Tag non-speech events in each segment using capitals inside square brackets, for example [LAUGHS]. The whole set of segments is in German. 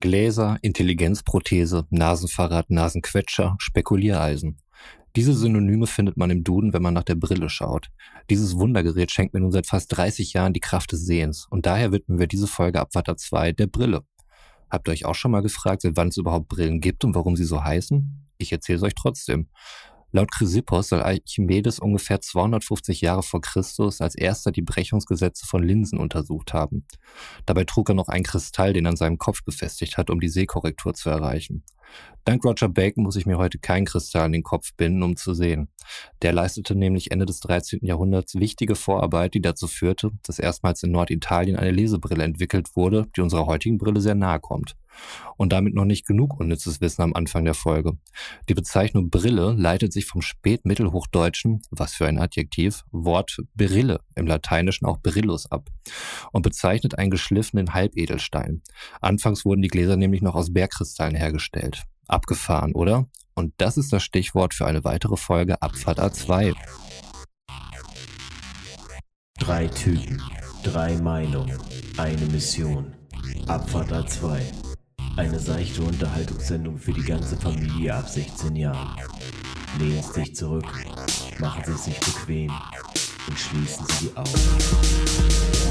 Gläser, Intelligenzprothese, Nasenfahrrad, Nasenquetscher, Spekuliereisen. Diese Synonyme findet man im Duden, wenn man nach der Brille schaut. Dieses Wundergerät schenkt mir nun seit fast 30 Jahren die Kraft des Sehens und daher widmen wir diese Folge Abwatter 2 der Brille. Habt ihr euch auch schon mal gefragt, seit wann es überhaupt Brillen gibt und warum sie so heißen? Ich erzähle es euch trotzdem. Laut Chrysippos soll Archimedes ungefähr 250 Jahre vor Christus als erster die Brechungsgesetze von Linsen untersucht haben. Dabei trug er noch einen Kristall, den er an seinem Kopf befestigt hat, um die Sehkorrektur zu erreichen. Dank Roger Bacon muss ich mir heute keinen Kristall in den Kopf binden, um zu sehen. Der leistete nämlich Ende des 13. Jahrhunderts wichtige Vorarbeit, die dazu führte, dass erstmals in Norditalien eine Lesebrille entwickelt wurde, die unserer heutigen Brille sehr nahe kommt. Und damit noch nicht genug unnützes Wissen am Anfang der Folge. Die Bezeichnung Brille leitet sich vom spätmittelhochdeutschen, was für ein Adjektiv, Wort Berille, im Lateinischen auch Berillus ab und bezeichnet einen geschliffenen Halbedelstein. Anfangs wurden die Gläser nämlich noch aus Bergkristallen hergestellt. Abgefahren, oder? Und das ist das Stichwort für eine weitere Folge Abfahrt A2. Drei Typen, drei Meinungen, eine Mission. Abfahrt A2. Eine seichte Unterhaltungssendung für die ganze Familie ab 16 Jahren. Lehnen Sie sich zurück, machen Sie sich bequem und schließen Sie die Augen.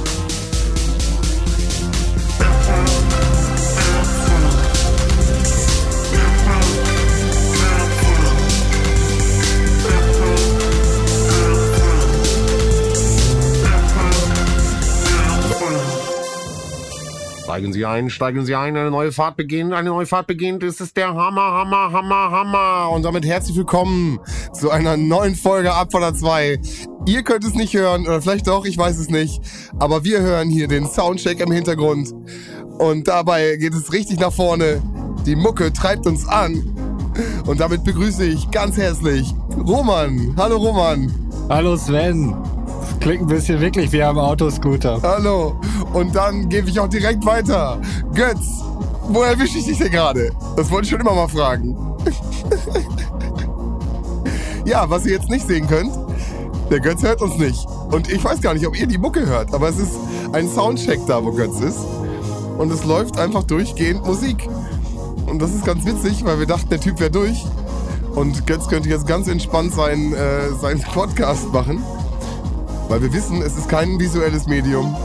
Steigen Sie ein, steigen Sie ein, eine neue Fahrt beginnt, eine neue Fahrt beginnt. Es ist der Hammer, Hammer, Hammer, Hammer. Und damit herzlich willkommen zu einer neuen Folge Abfaller 2. Ihr könnt es nicht hören, oder vielleicht doch, ich weiß es nicht. Aber wir hören hier den Soundcheck im Hintergrund. Und dabei geht es richtig nach vorne. Die Mucke treibt uns an. Und damit begrüße ich ganz herzlich Roman. Hallo Roman. Hallo Sven. Klingt ein bisschen wirklich wie am Autoscooter. Hallo. Und dann gebe ich auch direkt weiter. Götz, wo erwische ich dich denn gerade? Das wollte ich schon immer mal fragen. [LAUGHS] ja, was ihr jetzt nicht sehen könnt, der Götz hört uns nicht. Und ich weiß gar nicht, ob ihr die Mucke hört, aber es ist ein Soundcheck da, wo Götz ist. Und es läuft einfach durchgehend Musik. Und das ist ganz witzig, weil wir dachten, der Typ wäre durch. Und Götz könnte jetzt ganz entspannt seinen, äh, seinen [LAUGHS] Podcast machen. Weil wir wissen, es ist kein visuelles Medium.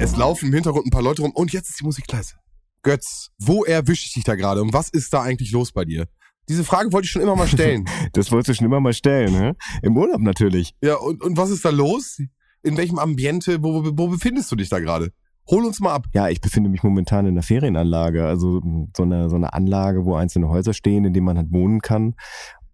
Es laufen im Hintergrund ein paar Leute rum und jetzt ist die Musik leise. Götz, wo erwische ich dich da gerade und was ist da eigentlich los bei dir? Diese Frage wollte ich schon immer mal stellen. [LAUGHS] Das wolltest du schon immer mal stellen, ne? Im Urlaub natürlich. ja, und, und was ist da los? In welchem Ambiente, wo, wo, wo befindest du dich da gerade? Hol uns mal ab. Ja, ich befinde mich momentan in einer Ferienanlage, also so eine, so eine Anlage, wo einzelne Häuser stehen, in denen man halt wohnen kann.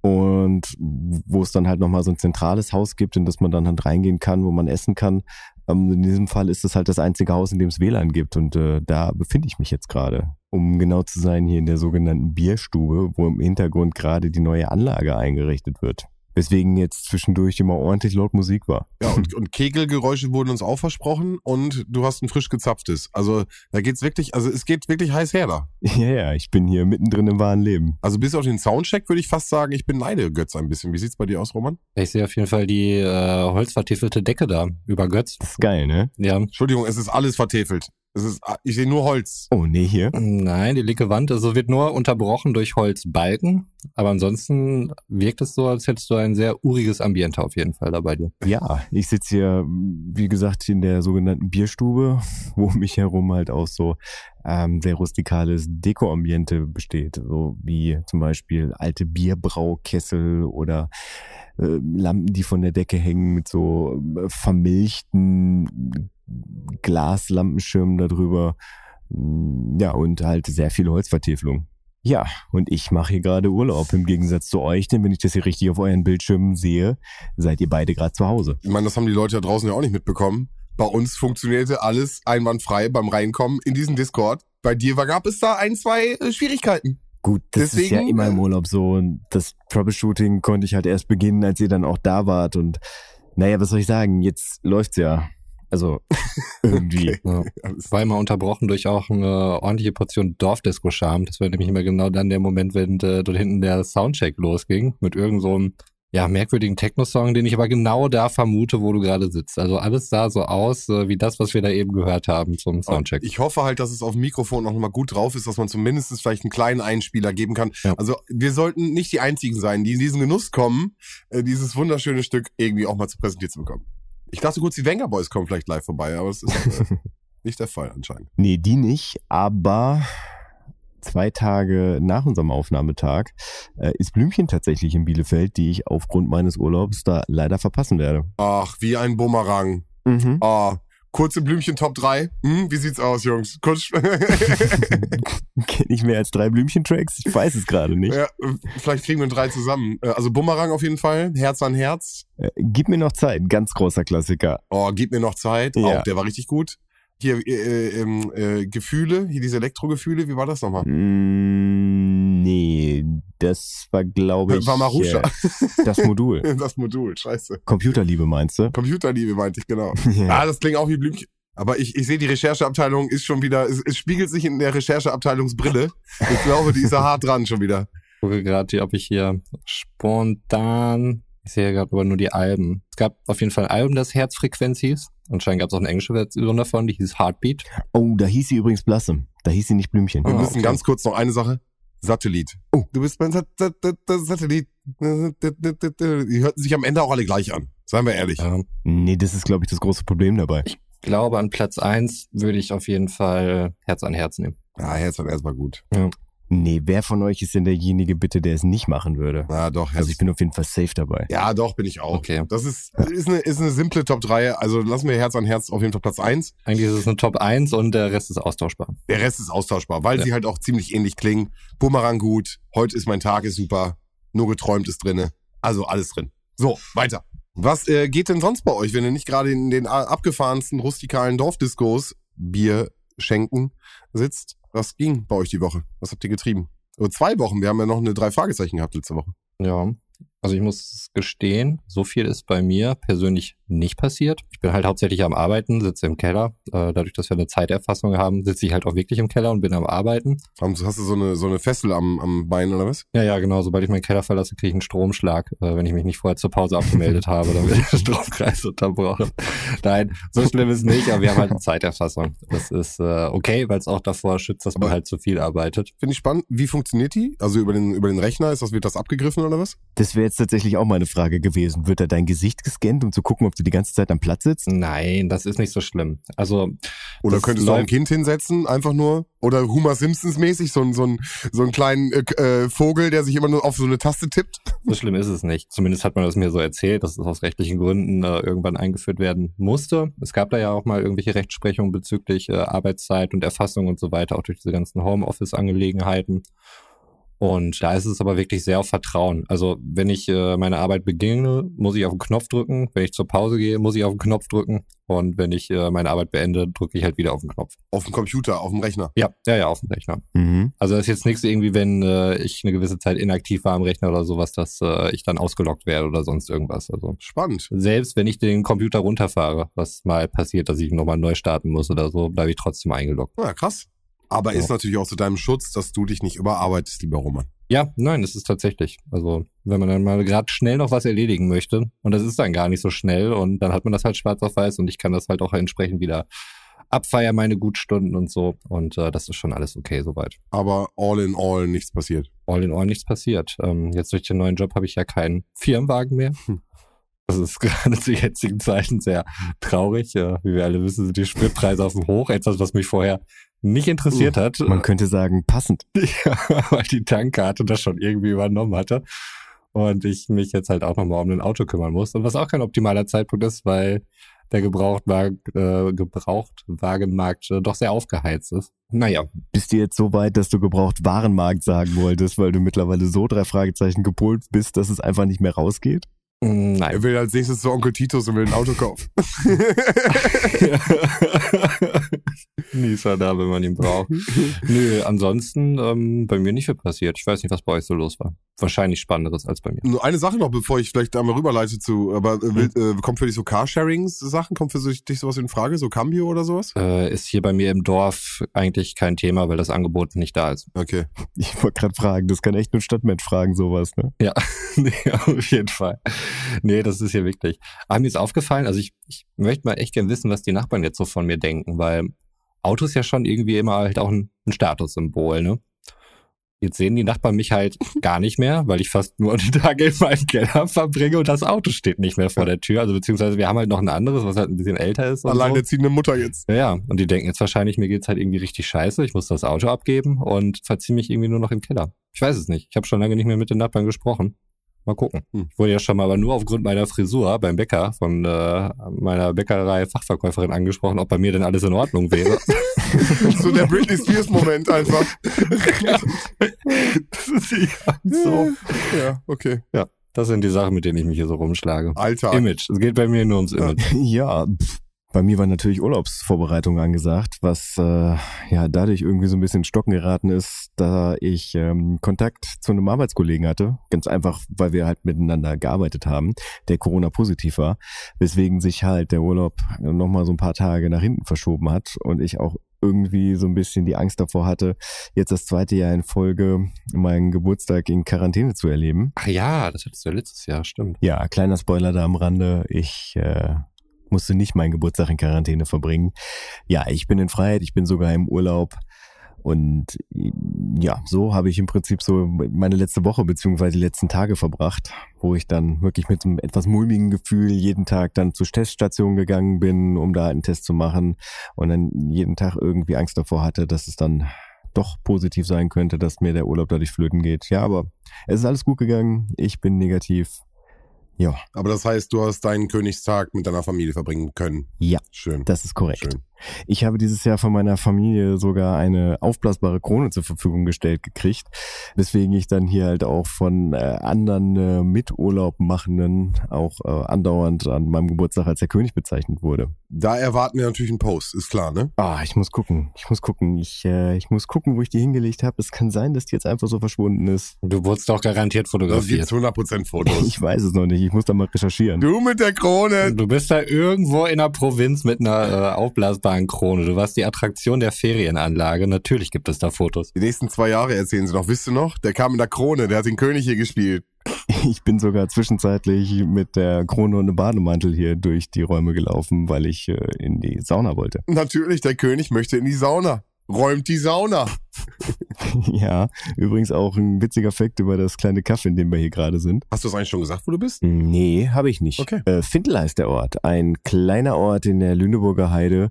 Und wo es dann halt nochmal so ein zentrales Haus gibt, in das man dann halt reingehen kann, wo man essen kann. Ähm, in diesem Fall ist es halt das einzige Haus, in dem es WLAN gibt. Und äh, da befinde ich mich jetzt gerade. Um genau zu sein, hier in der sogenannten Bierstube, wo im Hintergrund gerade die neue Anlage eingerichtet wird. Weswegen jetzt zwischendurch immer ordentlich laut Musik war. Ja, und, und Kegelgeräusche wurden uns auch versprochen und du hast ein frisch gezapftes. Also da geht's wirklich, also es geht wirklich heiß her da. [LAUGHS] Ja, ja, ich bin hier mittendrin im wahren Leben. Also bis auf den Soundcheck würde ich fast sagen, ich beneide Götz ein bisschen. Wie sieht's bei dir aus, Roman? Ich sehe auf jeden Fall die äh, holzvertiefelte Decke da über Götz. Das ist geil, ne? Ja. Entschuldigung, es ist alles vertefelt. Es ist, ich sehe nur Holz. Oh, nee, hier. Nein, die linke Wand, also wird nur unterbrochen durch Holzbalken. Aber ansonsten wirkt es so, als hättest du ein sehr uriges Ambiente auf jeden Fall da bei dir. Ja, ich sitze hier, wie gesagt, in der sogenannten Bierstube, [LAUGHS] wo um mich herum halt auch so ähm, sehr rustikales Dekoambiente besteht. So wie zum Beispiel alte Bierbraukessel oder äh, Lampen, die von der Decke hängen mit so äh, vermilchten Glaslampenschirmen darüber. Ja, und halt sehr viel Holzvertäfelung. Ja, und ich mache hier gerade Urlaub im Gegensatz zu euch, denn wenn ich das hier richtig auf euren Bildschirmen sehe, seid ihr beide gerade zu Hause. Ich meine, das haben die Leute da draußen ja auch nicht mitbekommen. Bei uns funktionierte alles einwandfrei beim Reinkommen in diesen Discord. Bei dir war, gab es da ein, zwei äh, Schwierigkeiten. Gut, das ist ja Deswegen, immer im äh, Urlaub so. Und das Troubleshooting konnte ich halt erst beginnen, als ihr dann auch da wart. Und naja, was soll ich sagen? Jetzt läuft's ja. Also [LAUGHS] irgendwie. Ja. [LAUGHS] War immer unterbrochen durch auch eine ordentliche Portion Dorfdisco-Charme. Das war nämlich immer genau dann der Moment, wenn äh, dort hinten der Soundcheck losging mit irgend so einem ja, merkwürdigen Techno-Song, den ich aber genau da vermute, wo du gerade sitzt. Also alles sah so aus, äh, wie das, was wir da eben gehört haben zum Soundcheck. Ich hoffe halt, dass es auf dem Mikrofon noch mal gut drauf ist, dass man zumindest vielleicht einen kleinen Einspieler geben kann. Ja. Also wir sollten nicht die Einzigen sein, die in diesen Genuss kommen, äh, dieses wunderschöne Stück irgendwie auch mal zu präsentiert zu bekommen. Ich dachte kurz, die Wenger Boys kommen vielleicht live vorbei, aber das ist äh, [LAUGHS] nicht der Fall anscheinend. Nee, die nicht, aber zwei Tage nach unserem Aufnahmetag äh, ist Blümchen tatsächlich in Bielefeld, die ich aufgrund meines Urlaubs da leider verpassen werde. Ach, wie ein Bumerang. Mhm. Ah, kurze Blümchen Top 3. Hm, wie sieht's aus, Jungs? Kurz. Kenn ich mehr als drei Blümchen-Tracks? Ich weiß es gerade nicht. ja, vielleicht kriegen wir drei zusammen. Äh, Also Bumerang auf jeden Fall, Herz an Herz. Äh, gib mir noch Zeit, ganz großer Klassiker. Oh, gib mir noch Zeit. Ja. Auch der war richtig gut. Hier, äh, äh, ähm, äh, Gefühle, hier diese Elektrogefühle, wie war das nochmal? Mm, nee, das war, glaube ich, War Marusha. äh, das Modul. [LAUGHS] Das Modul, scheiße. Computerliebe meinst du? Computerliebe meinte ich, genau. [LAUGHS] Ja. Ah, das klingt auch wie Blümchen. Aber ich, ich sehe, die Rechercheabteilung ist schon wieder, es, es spiegelt sich in der Rechercheabteilungsbrille. Ich glaube, die ist da [LAUGHS] hart dran schon wieder. Ich gucke gerade, ob ich hier spontan, ich sehe gerade aber nur die Alben. Es gab auf jeden Fall ein Album, das Herzfrequenz hieß. Anscheinend gab es auch eine englische Version davon, die hieß Heartbeat. Oh, da hieß sie übrigens Blossom. Da hieß sie nicht Blümchen. Wir Ah, müssen okay. ganz kurz noch eine Sache. Satellit. Oh, du bist mein Sat Sat Sat Satellit. Die hörten sich am Ende auch alle gleich an. Seien wir ehrlich. Ja. Nee, das ist, glaube ich, das große Problem dabei. Ich glaube, an Platz eins würde ich auf jeden Fall Herz an Herz nehmen. Ja, Herz hat erstmal gut. Nee, wer von euch ist denn derjenige bitte, der es nicht machen würde? Na doch. Also ich bin auf jeden Fall safe dabei. ja, doch, bin ich auch. Okay. Das ist, ist, eine, ist eine simple Top 3. Also lassen wir Herz an Herz auf jeden Fall Platz 1. Eigentlich ist es eine Top 1 und der Rest ist austauschbar. Der Rest ist austauschbar, weil Ja. sie halt auch ziemlich ähnlich klingen. Bumerang gut, heute ist mein Tag, ist super, nur geträumt ist drinne. Also alles drin. So, weiter. Was äh, geht denn sonst bei euch, wenn ihr nicht gerade in den a- abgefahrensten rustikalen Dorfdiscos Bier schenken sitzt? Was ging bei euch die Woche? Was habt ihr getrieben? Oder zwei Wochen, wir haben ja noch eine drei Fragezeichen gehabt letzte Woche. Ja. Also ich muss gestehen, so viel ist bei mir persönlich nicht passiert. Ich bin halt hauptsächlich am Arbeiten, sitze im Keller. Äh, dadurch, dass wir eine Zeiterfassung haben, sitze ich halt auch wirklich im Keller und bin am Arbeiten. Hast hast du so eine, so eine Fessel am, am Bein oder was? Ja, ja, genau. Sobald ich meinen Keller verlasse, kriege ich einen Stromschlag, äh, wenn ich mich nicht vorher zur Pause abgemeldet habe, dann wird der Stromkreis unterbrochen. Nein, so schlimm ist nicht, aber wir haben halt eine Zeiterfassung. Das ist äh, okay, weil es auch davor schützt, dass man Aber- halt zu viel arbeitet. Finde ich spannend. Wie funktioniert die? Also über den, über den Rechner, ist das, wird das abgegriffen oder was? Das wäre jetzt tatsächlich auch meine Frage gewesen. Wird da dein Gesicht gescannt, um zu gucken, ob du die ganze Zeit am Platz sitzt? Nein, das ist nicht so schlimm. Also Oder könntest du auch ein Kind hinsetzen, einfach nur? Oder Homer Simpsons mäßig, so, ein- so, ein, so einen kleinen äh, äh, Vogel, der sich immer nur auf so eine Taste tippt? [LAUGHS] So schlimm ist es nicht. Zumindest hat man das mir so erzählt, dass es aus rechtlichen Gründen äh, irgendwann eingeführt werden musste. Es gab da ja auch mal irgendwelche Rechtsprechungen bezüglich äh, Arbeitszeit und Erfassung und so weiter, auch durch diese ganzen Homeoffice-Angelegenheiten. Und da ist es aber wirklich sehr auf Vertrauen. Also wenn ich äh, meine Arbeit beginne, muss ich auf den Knopf drücken. Wenn ich zur Pause gehe, muss ich auf den Knopf drücken. Und wenn ich äh, meine Arbeit beende, drücke ich halt wieder auf den Knopf. Auf dem Computer, auf dem Rechner. Ja, ja, ja, auf dem Rechner. Mhm. Also das ist jetzt nichts irgendwie, wenn äh, ich eine gewisse Zeit inaktiv war am Rechner oder sowas, dass äh, ich dann ausgelockt werde oder sonst irgendwas. Also Spannend. selbst wenn ich den Computer runterfahre, was mal passiert, dass ich nochmal neu starten muss oder so, bleibe ich trotzdem eingeloggt. Ja, krass. Aber Ja. ist natürlich auch zu deinem Schutz, dass du dich nicht überarbeitest, lieber Roman. Ja, nein, es ist tatsächlich. Also wenn man dann mal gerade schnell noch was erledigen möchte und das ist dann gar nicht so schnell und dann hat man das halt schwarz auf weiß und ich kann das halt auch entsprechend wieder abfeiern, meine Gutstunden und so und äh, das ist schon alles okay soweit. Aber all in all nichts passiert. all in all nichts passiert. Ähm, jetzt durch den neuen Job habe ich ja keinen Firmenwagen mehr. Hm. Das ist [LAUGHS] gerade zu jetzigen Zeiten sehr traurig. Äh, wie wir alle wissen, sind die Spritpreise auf dem Hoch. Etwas, was mich vorher nicht interessiert hat, Man könnte sagen, passend. [LAUGHS] ja, weil die Tankkarte das schon irgendwie übernommen hatte. Und ich mich jetzt halt auch nochmal um ein Auto kümmern muss. Und was auch kein optimaler Zeitpunkt ist, weil der Gebrauchtwagen, äh, Gebrauchtwagenmarkt äh, doch sehr aufgeheizt ist. Naja, Bist du jetzt so weit, dass du gebraucht Warenmarkt sagen wolltest, weil du mittlerweile so drei Fragezeichen gepolt bist, dass es einfach nicht mehr rausgeht? Nein. Er will als nächstes zu Onkel Titus und will ein Auto kaufen. [LAUGHS] [LAUGHS] Nieser da, wenn man ihn braucht. Nö, ansonsten ähm, bei mir nicht viel passiert. Ich weiß nicht, was bei euch so los war. Wahrscheinlich Spannenderes als bei mir. Nur eine Sache noch, bevor ich vielleicht einmal rüberleite zu, aber äh, will, äh, kommt für dich so Carsharings-Sachen? Kommt für dich sowas in Frage? So Cambio oder sowas? Äh, ist hier bei mir im Dorf eigentlich kein Thema, weil das Angebot nicht da ist. Okay. Ich wollte gerade fragen, das kann echt nur ein Stadtmensch fragen, sowas, ne? Ja, [LAUGHS] nee, auf jeden Fall. Nee, das ist hier wirklich. Aber mir ist aufgefallen, also ich, ich möchte mal echt gern wissen, was die Nachbarn jetzt so von mir denken, weil Auto ist ja schon irgendwie immer halt auch ein, ein Statussymbol, ne? Jetzt sehen die Nachbarn mich halt [LAUGHS] gar nicht mehr, weil ich fast nur [LAUGHS] die Tage in meinem Keller verbringe und das Auto steht nicht mehr vor der Tür. Also beziehungsweise wir haben halt noch ein anderes, was halt ein bisschen älter ist. Und so. Alleinerziehende Mutter jetzt. Ja, ja, und die denken jetzt wahrscheinlich, mir geht's halt irgendwie richtig scheiße, ich muss das Auto abgeben und verziehe mich irgendwie nur noch im Keller. Ich weiß es nicht. Ich habe schon lange nicht mehr mit den Nachbarn gesprochen. Mal gucken. Hm. Ich wurde ja schon mal, aber nur aufgrund meiner Frisur beim Bäcker von äh, meiner Bäckerei-Fachverkäuferin angesprochen, ob bei mir denn alles in Ordnung wäre. [LAUGHS] So der Britney Spears-Moment einfach. [LAUGHS] das ist [LAUGHS] ja so. Ja, okay. Ja, das sind die Sachen, mit denen ich mich hier so rumschlage. Alltag. Image. Es geht bei mir nur ums Image. Ja, pff, bei mir war natürlich Urlaubsvorbereitung angesagt, was äh, ja dadurch irgendwie so ein bisschen in stocken geraten ist, da ich ähm, Kontakt zu einem Arbeitskollegen hatte. Ganz einfach, weil wir halt miteinander gearbeitet haben, der Corona-positiv war, weswegen sich halt der Urlaub nochmal so ein paar Tage nach hinten verschoben hat und ich auch irgendwie so ein bisschen die Angst davor hatte, jetzt das zweite Jahr in Folge meinen Geburtstag in Quarantäne zu erleben. Ach ja, das hattest du ja letztes Jahr, stimmt. Ja, kleiner Spoiler da am Rande. Ich äh, musste nicht meinen Geburtstag in Quarantäne verbringen. Ja, ich bin in Freiheit, ich bin sogar im Urlaub. Und ja, so habe ich im Prinzip so meine letzte Woche beziehungsweise die letzten Tage verbracht, wo ich dann wirklich mit einem etwas mulmigen Gefühl jeden Tag dann zur Teststation gegangen bin, um da einen Test zu machen und dann jeden Tag irgendwie Angst davor hatte, dass es dann doch positiv sein könnte, dass mir der Urlaub dadurch flöten geht. Ja, aber es ist alles gut gegangen. Ich bin negativ. Ja, Aber das heißt, du hast deinen Königstag mit deiner Familie verbringen können. ja, Schön. das ist korrekt. Schön. Ich habe dieses Jahr von meiner Familie sogar eine aufblasbare Krone zur Verfügung gestellt gekriegt, weswegen ich dann hier halt auch von äh, anderen äh, Miturlaubmachenden auch äh, andauernd an meinem Geburtstag als der König bezeichnet wurde. Da erwarten wir natürlich einen Post, ist klar, ne? Ah, ich muss gucken. Ich muss gucken. Ich, äh, ich muss gucken, wo ich die hingelegt habe. Es kann sein, dass die jetzt einfach so verschwunden ist. Du wurdest doch garantiert Da fotografiert. gibt's 100% Fotos. Ich weiß es noch nicht. Ich muss da mal recherchieren. du mit der Krone. Du bist da irgendwo in der Provinz mit einer äh, aufblasbaren Krone. Du warst die Attraktion der Ferienanlage. Natürlich gibt es da Fotos. Die nächsten zwei Jahre erzählen sie noch. Wisst ihr noch? Der kam in der Krone, der hat den König hier gespielt. Ich bin sogar zwischenzeitlich mit der Krone und einem Bademantel hier durch die Räume gelaufen, weil ich äh, in die Sauna wollte. Natürlich, der König möchte in die Sauna. Räumt die Sauna. [LAUGHS] ja, übrigens auch ein witziger Fakt über das kleine Kaff, in dem wir hier gerade sind. Hast du es eigentlich schon gesagt, wo du bist? Nee, habe ich nicht. Okay. Äh, Findel heißt der Ort. Ein kleiner Ort in der Lüneburger Heide,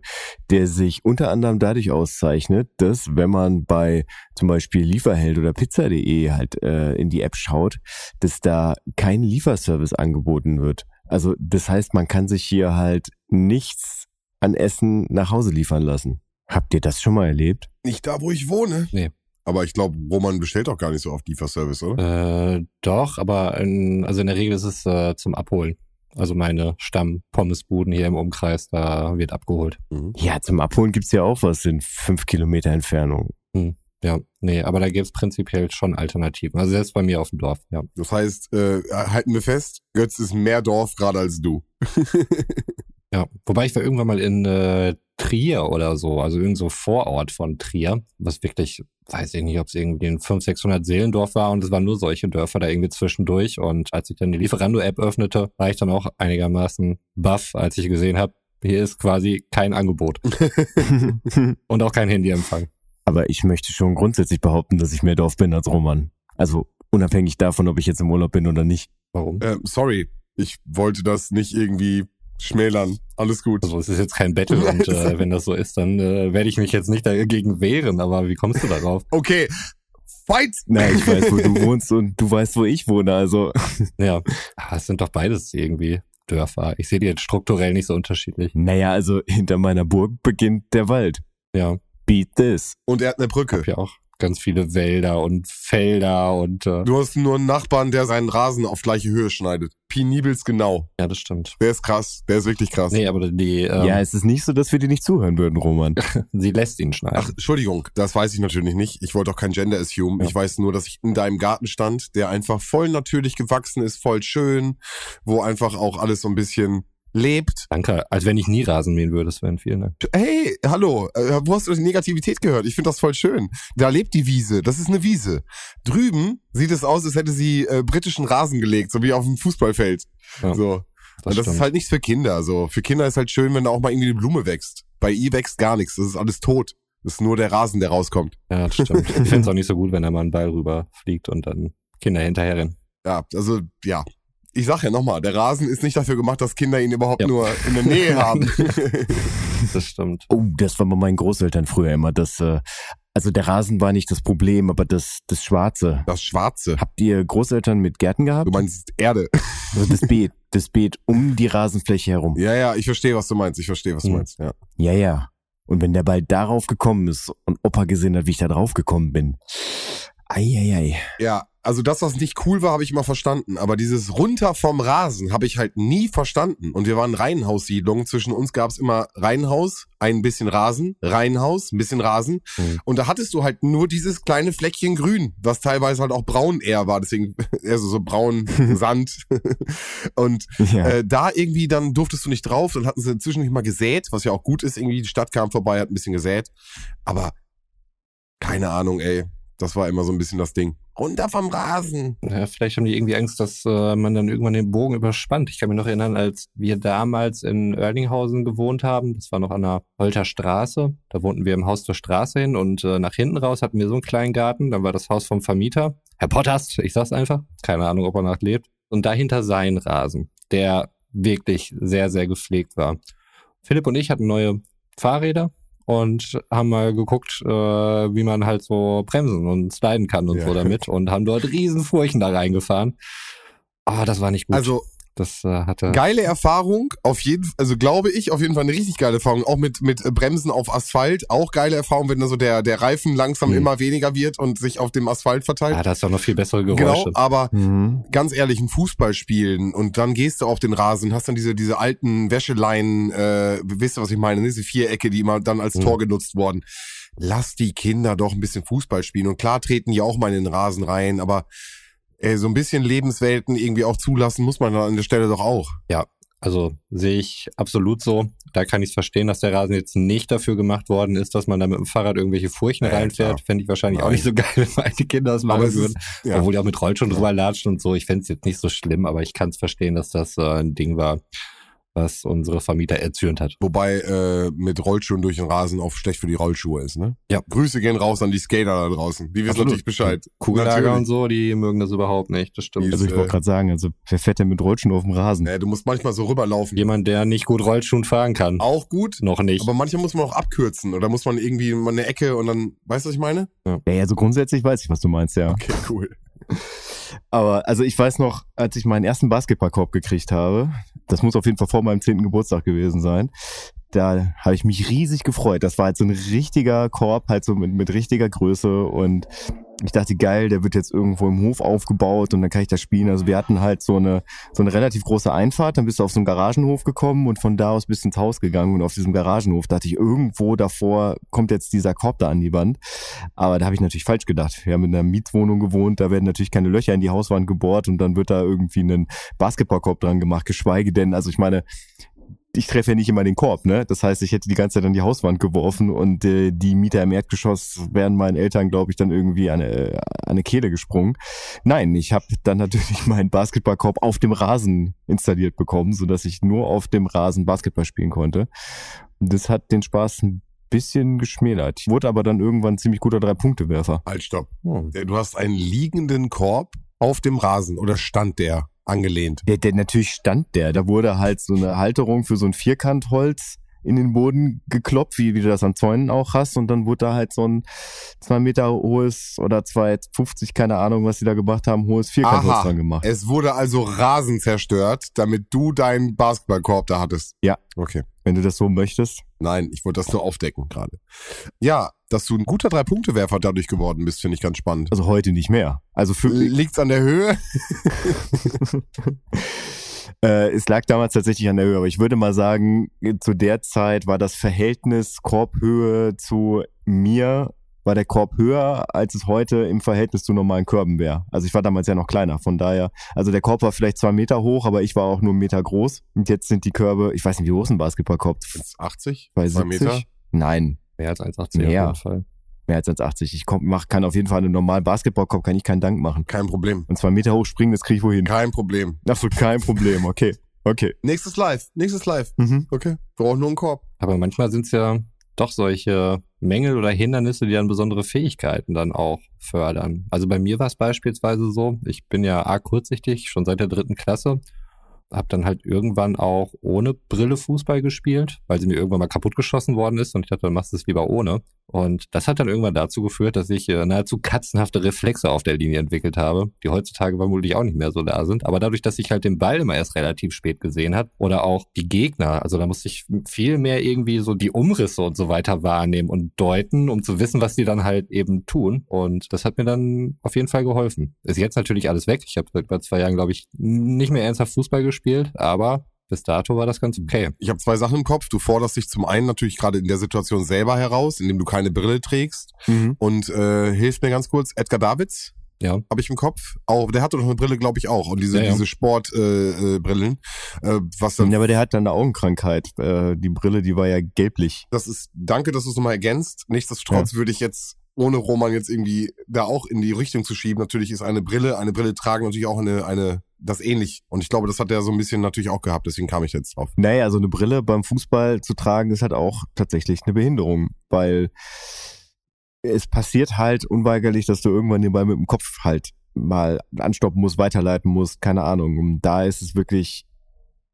der sich unter anderem dadurch auszeichnet, dass wenn man bei zum Beispiel Lieferheld oder Pizza.de halt äh, in die App schaut, dass da kein Lieferservice angeboten wird. Also das heißt, man kann sich hier halt nichts an Essen nach Hause liefern lassen. Habt ihr das schon mal erlebt? Nicht da, wo ich wohne. Nee. Aber ich glaube, Roman bestellt auch gar nicht so oft Lieferservice, oder? Äh, doch, aber in, also in der Regel ist es äh, zum Abholen. Also meine Stamm-Pommesbuden hier im Umkreis, da wird abgeholt. Mhm. Ja, zum Abholen gibt's ja auch was in fünf Kilometer Entfernung. Ja, nee, aber da gibt's prinzipiell schon Alternativen. Also selbst bei mir auf dem Dorf, ja. Das heißt, äh, halten wir fest, Götz ist mehr Dorf gerade als du. [LAUGHS] Ja, wobei ich war irgendwann mal in äh, Trier oder so, also irgend so Vorort von Trier, was wirklich, weiß ich nicht, ob es irgendwie ein 500, 600 Seelendorf war und es waren nur solche Dörfer da irgendwie zwischendurch und als ich dann die Lieferando-App öffnete, war ich dann auch einigermaßen baff, als ich gesehen habe, hier ist quasi kein Angebot [LAUGHS] und auch kein Handyempfang. Aber ich möchte schon grundsätzlich behaupten, dass ich mehr Dorf bin als Roman. Also unabhängig davon, ob ich jetzt im Urlaub bin oder nicht. Warum? Ähm, sorry, ich wollte das nicht irgendwie schmälern. Alles gut. Also es ist jetzt kein Battle [LAUGHS] und äh, wenn das so ist, dann äh, werde ich mich jetzt nicht dagegen wehren, aber wie kommst du darauf? [LAUGHS] Okay, fight! Nein, ich weiß, wo du [LAUGHS] wohnst und du weißt, wo ich wohne. Also Ja, Ah, es sind doch beides irgendwie Dörfer. Ich sehe die jetzt strukturell nicht so unterschiedlich. naja, also hinter meiner Burg beginnt der Wald. Ja, Beat this. Und er hat eine Brücke. ja auch ganz viele Wälder und Felder und äh, Du hast nur einen Nachbarn, der seinen Rasen auf gleiche Höhe schneidet. Penibelst genau. Ja, das stimmt. Der ist krass, der ist wirklich krass. Nee, aber die, ähm, ja, es ist nicht so, dass wir dir nicht zuhören würden, Roman. [LAUGHS] sie lässt ihn schneiden. Ach, Entschuldigung, das weiß ich natürlich nicht. Ich wollte auch kein Gender Assume. Ja. Ich weiß nur, dass ich in deinem Garten stand, der einfach voll natürlich gewachsen ist, voll schön, wo einfach auch alles so ein bisschen lebt. Danke, als wenn ich nie Rasen mähen würde, Sven, vielen Dank. Hey, hallo, äh, wo hast du die Negativität gehört? Ich finde das voll schön. Da lebt die Wiese, das ist eine Wiese. Drüben sieht es aus, als hätte sie äh, britischen Rasen gelegt, so wie auf dem Fußballfeld. Ja, so. Und das stimmt. ist halt nichts für Kinder. So. Für Kinder ist halt schön, wenn da auch mal irgendwie eine Blume wächst. Bei ihr wächst gar nichts, das ist alles tot. Das ist nur der Rasen, der rauskommt. Ja, das stimmt. ich finde es auch nicht so gut, wenn da mal ein Ball rüber fliegt und dann Kinder hinterher rennen. Ja, also ja. Ich sag ja nochmal, der Rasen ist nicht dafür gemacht, dass Kinder ihn überhaupt Ja. nur in der Nähe haben. [LAUGHS] Das stimmt. Oh, das war bei meinen Großeltern früher immer. Das, äh, also der Rasen war nicht das Problem, aber das, das Schwarze. Das Schwarze. Habt ihr Großeltern mit Gärten gehabt? Du meinst Erde. [LAUGHS] Also das Beet, das Beet um die Rasenfläche herum. Ja, ja, ich verstehe, was du meinst. Ich verstehe, was du Hm. meinst. Ja. Ja, ja. Und wenn der Ball darauf gekommen ist und Opa gesehen hat, wie ich da drauf gekommen bin. Eieiei. Ja, also das, was nicht cool war, habe ich immer verstanden. Aber dieses runter vom Rasen habe ich halt nie verstanden. Und wir waren Reihenhaussiedlung. Zwischen uns gab es immer Reihenhaus, ein bisschen Rasen, Reihenhaus, ein bisschen Rasen. Mhm. Und da hattest du halt nur dieses kleine Fleckchen grün, was teilweise halt auch braun eher war. Deswegen, [LAUGHS] also so braun [LAUGHS] Sand. [LAUGHS] Und Ja. äh, da irgendwie, dann durftest du nicht drauf. Dann hatten sie inzwischen nicht mal gesät, was ja auch gut ist. Irgendwie die Stadt kam vorbei, hat ein bisschen gesät. Aber keine Ahnung, ey. Das war immer so ein bisschen das Ding. Runter vom Rasen. Ja, vielleicht haben die irgendwie Angst, dass äh, man dann irgendwann den Bogen überspannt. Ich kann mich noch erinnern, als wir damals in Oerlinghausen gewohnt haben, das war noch an der Holter Straße, da wohnten wir im Haus zur Straße hin und äh, nach hinten raus hatten wir so einen kleinen Garten, dann war das Haus vom Vermieter, Herr Pottast, ich sag's einfach, keine Ahnung, ob er noch lebt, und dahinter sein Rasen, der wirklich sehr, sehr gepflegt war. Philipp und ich hatten neue Fahrräder und haben mal geguckt, äh, wie man halt so bremsen und sliden kann und Ja. so damit und haben dort riesen Furchen da reingefahren. Ah, das war nicht gut. Also das äh, hatte geile Erfahrung, auf jeden also glaube ich, auf jeden Fall eine richtig geile Erfahrung. Auch mit, mit äh, Bremsen auf Asphalt, auch geile Erfahrung, wenn da so der, der Reifen langsam Mhm. immer weniger wird und sich auf dem Asphalt verteilt. ah, da ist doch noch viel bessere genau, Geräusche. aber Mhm. ganz ehrlich, ein Fußball spielen und dann gehst du auf den Rasen, hast dann diese, diese alten Wäscheleinen, äh, wisst ihr, was ich meine, diese Vierecke, die immer dann als Mhm. Tor genutzt wurden. Lass die Kinder doch ein bisschen Fußball spielen. Und klar treten die auch mal in den Rasen rein, aber ey, so ein bisschen Lebenswelten irgendwie auch zulassen muss man an der Stelle doch auch. Also sehe ich absolut so. Da kann ich es verstehen, dass der Rasen jetzt nicht dafür gemacht worden ist, dass man da mit dem Fahrrad irgendwelche Furchen Ja, reinfährt. Fände ich wahrscheinlich auch Nein. nicht so geil, [LAUGHS] wenn meine Kinder das machen würden. ist, ja. Obwohl die auch mit Rollschuhen drüber latschen und so. Ich fände es jetzt nicht so schlimm, aber ich kann es verstehen, dass das äh, ein Ding war, was unsere Vermieter erzürnt hat. Wobei äh, mit Rollschuhen durch den Rasen auch schlecht für die Rollschuhe ist, ne? Ja. Grüße gehen raus an die Skater da draußen. Die wissen Absolut. natürlich Bescheid. Kugellager Natürlich. und so, die mögen das überhaupt nicht. Das stimmt. Also ich äh, wollte gerade sagen, also wer fährt denn mit Rollschuhen auf dem Rasen? Nee, du musst manchmal so rüberlaufen. Jemand, der nicht gut Rollschuhen fahren kann. Auch gut. Noch nicht. Aber manchmal muss man auch abkürzen oder muss man irgendwie mal eine Ecke und dann, weißt du, was ich meine? Ja, ja, so grundsätzlich weiß ich, was du meinst, ja. Okay, cool. [LAUGHS] Aber also ich weiß noch, als ich meinen ersten Basketballkorb gekriegt habe, das muss auf jeden Fall vor meinem zehnten Geburtstag gewesen sein, da habe ich mich riesig gefreut. Das war halt so ein richtiger Korb, halt so mit, mit richtiger Größe und ich dachte, geil, der wird jetzt irgendwo im Hof aufgebaut und dann kann ich da spielen. Also wir hatten halt so eine, so eine relativ große Einfahrt, dann bist du auf so einen Garagenhof gekommen und von da aus bist du ins Haus gegangen und auf diesem Garagenhof dachte ich, irgendwo davor kommt jetzt dieser Korb da an die Wand. Aber da habe ich natürlich falsch gedacht. Wir haben in einer Mietwohnung gewohnt, da werden natürlich keine Löcher in die Hauswand gebohrt und dann wird da irgendwie ein Basketballkorb dran gemacht, geschweige denn, also ich meine, ich treffe ja nicht immer den Korb, ne? Das heißt, ich hätte die ganze Zeit an die Hauswand geworfen und äh, die Mieter im Erdgeschoss wären meinen Eltern, glaube ich, dann irgendwie an eine, an eine Kehle gesprungen. Nein, ich habe dann natürlich [LAUGHS] meinen Basketballkorb auf dem Rasen installiert bekommen, so dass ich nur auf dem Rasen Basketball spielen konnte. Das hat den Spaß ein bisschen geschmälert. Ich wurde aber dann irgendwann ziemlich guter Drei-Punkte-Werfer. Halt, stopp. Hm. Du hast einen liegenden Korb auf dem Rasen oder stand der angelehnt? Der, der natürlich stand der. Da wurde halt so eine Halterung für so ein Vierkantholz in den Boden gekloppt, wie, wie du das an Zäunen auch hast. Und dann wurde da halt so ein zwei Meter hohes oder 2,50, keine Ahnung, was sie da gemacht haben, hohes Vierkantholz Aha. dran gemacht. Es wurde also Rasen zerstört, damit du deinen Basketballkorb da hattest. Ja. Okay. Wenn du das so möchtest. Nein, ich wollte das nur aufdecken gerade. Ja, dass du ein guter Drei-Punkte-Werfer dadurch geworden bist, finde ich ganz spannend. Also heute nicht mehr. Also für Liegt's an der Höhe? [LAUGHS] äh, es lag damals tatsächlich an der Höhe, aber ich würde mal sagen, zu der Zeit war das Verhältnis Korbhöhe zu mir war der Korb höher, als es heute im Verhältnis zu normalen Körben wäre. Also ich war damals ja noch kleiner, von daher, also der Korb war vielleicht zwei Meter hoch, aber ich war auch nur einen Meter groß. Und jetzt sind die Körbe, ich weiß nicht, wie groß ein Basketballkorb? 80? Bei Zwei 70? Meter? Nein, Mehr als 1,80 Mehr. auf jeden Fall. mehr als 1,80. Ich komm, mach, kann auf jeden Fall einen normalen Basketballkorb, kann ich keinen Dank machen. Kein Problem. Und zwei Meter hoch springen, das kriege ich wohin. Kein Problem. Ach so, kein Problem, okay. Okay. Nächstes Live. Nächstes Live. Mhm. Okay. Wir brauchen nur einen Korb. Aber manchmal sind es ja doch solche Mängel oder Hindernisse, die dann besondere Fähigkeiten dann auch fördern. Also bei mir war es beispielsweise so, ich bin ja arg kurzsichtig, schon seit der dritten Klasse, habe dann halt irgendwann auch ohne Brille Fußball gespielt, weil sie mir irgendwann mal kaputtgeschossen worden ist und ich dachte, dann machst du es lieber ohne. Und das hat dann irgendwann dazu geführt, dass ich äh, nahezu katzenhafte Reflexe auf der Linie entwickelt habe, die heutzutage vermutlich auch nicht mehr so da sind. Aber dadurch, dass ich halt den Ball immer erst relativ spät gesehen hat oder auch die Gegner, also da musste ich viel mehr irgendwie so die Umrisse und so weiter wahrnehmen und deuten, um zu wissen, was die dann halt eben tun. Und das hat mir dann auf jeden Fall geholfen. Ist jetzt natürlich alles weg. Ich habe seit über zwei Jahren, glaube ich, nicht mehr ernsthaft Fußball gespielt, aber bis dato war das ganz okay. Ich habe zwei Sachen im Kopf. Du forderst dich zum einen natürlich gerade in der Situation selber heraus, indem du keine Brille trägst. Mhm. Und äh, hilf mir ganz kurz, Edgar Davids Ja. habe ich im Kopf. Auch, der hatte doch eine Brille, glaube ich, auch. Und diese, Ja, ja. diese Sportbrillen, äh, Brillen, äh, was dann Ja, aber der hat dann eine Augenkrankheit. Äh, die Brille, die war ja gelblich. Das ist, danke, dass du es nochmal ergänzt. Nichtsdestotrotz würde ich jetzt, ohne Roman jetzt irgendwie da auch in die Richtung zu schieben, natürlich ist eine Brille, eine Brille tragen natürlich auch eine, eine, das ähnlich. Und ich glaube, das hat er so ein bisschen natürlich auch gehabt, deswegen kam ich jetzt drauf. Naja, so eine Brille beim Fußball zu tragen, ist halt auch tatsächlich eine Behinderung, weil es passiert halt unweigerlich, dass du irgendwann den Ball mit dem Kopf halt mal anstoppen musst, weiterleiten musst, keine Ahnung. Und da ist es wirklich,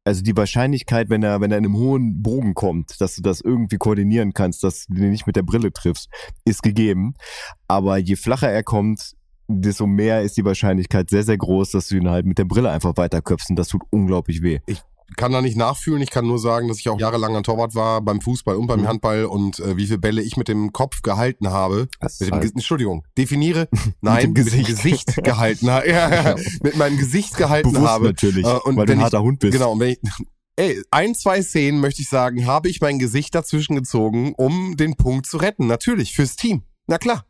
also die Wahrscheinlichkeit, wenn er, wenn er in einem hohen Bogen kommt, dass du das irgendwie koordinieren kannst, dass du den nicht mit der Brille triffst, ist gegeben. Aber je flacher er kommt, desto mehr ist die Wahrscheinlichkeit sehr, sehr groß, dass du ihn halt mit der Brille einfach weiterköpfst und das tut unglaublich weh. kann da nicht nachfühlen. Ich kann nur sagen, dass ich auch jahrelang ein Torwart war beim Fußball und beim Mhm. Handball und äh, wie viele Bälle ich mit dem Kopf gehalten habe. Das Mit dem, halt, Entschuldigung, definiere. [LAUGHS] Nein, mit dem Gesicht. Gesicht gehalten habe. [LAUGHS] Ja, ja, mit meinem Gesicht gehalten Bewusst habe. natürlich, Äh, und weil du ein ich- harter Hund bist. Genau, und wenn ich, ey, ein, zwei Szenen möchte ich sagen, habe ich mein Gesicht dazwischen gezogen, um den Punkt zu retten. Natürlich, fürs Team. Na klar.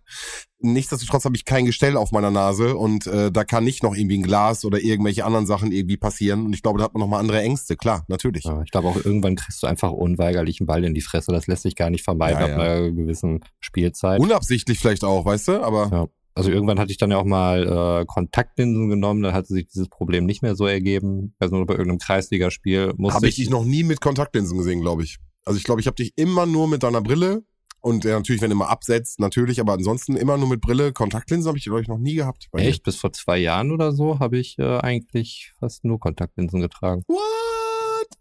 Nichtsdestotrotz habe ich kein Gestell auf meiner Nase und äh, da kann nicht noch irgendwie ein Glas oder irgendwelche anderen Sachen irgendwie passieren. Und ich glaube, da hat man nochmal andere Ängste. Klar, natürlich. ja, ich glaube auch irgendwann kriegst du einfach unweigerlich einen Ball in die Fresse. Das lässt sich gar nicht vermeiden Ja, ab ja. einer gewissen Spielzeit. Unabsichtlich vielleicht auch, weißt du? Aber Ja. Also irgendwann hatte ich dann ja auch mal äh, Kontaktlinsen genommen, dann hatte sich dieses Problem nicht mehr so ergeben. Also nur bei irgendeinem Kreisligaspiel musste habe ich dich noch nie mit Kontaktlinsen gesehen, glaube ich. Also ich glaube, ich habe dich immer nur mit deiner Brille und ja, natürlich, wenn du mal absetzt, natürlich, aber ansonsten immer nur mit Brille. Kontaktlinsen habe ich, glaube ich, noch nie gehabt. Echt? Bis vor zwei Jahren oder so habe ich äh, eigentlich fast nur Kontaktlinsen getragen. What?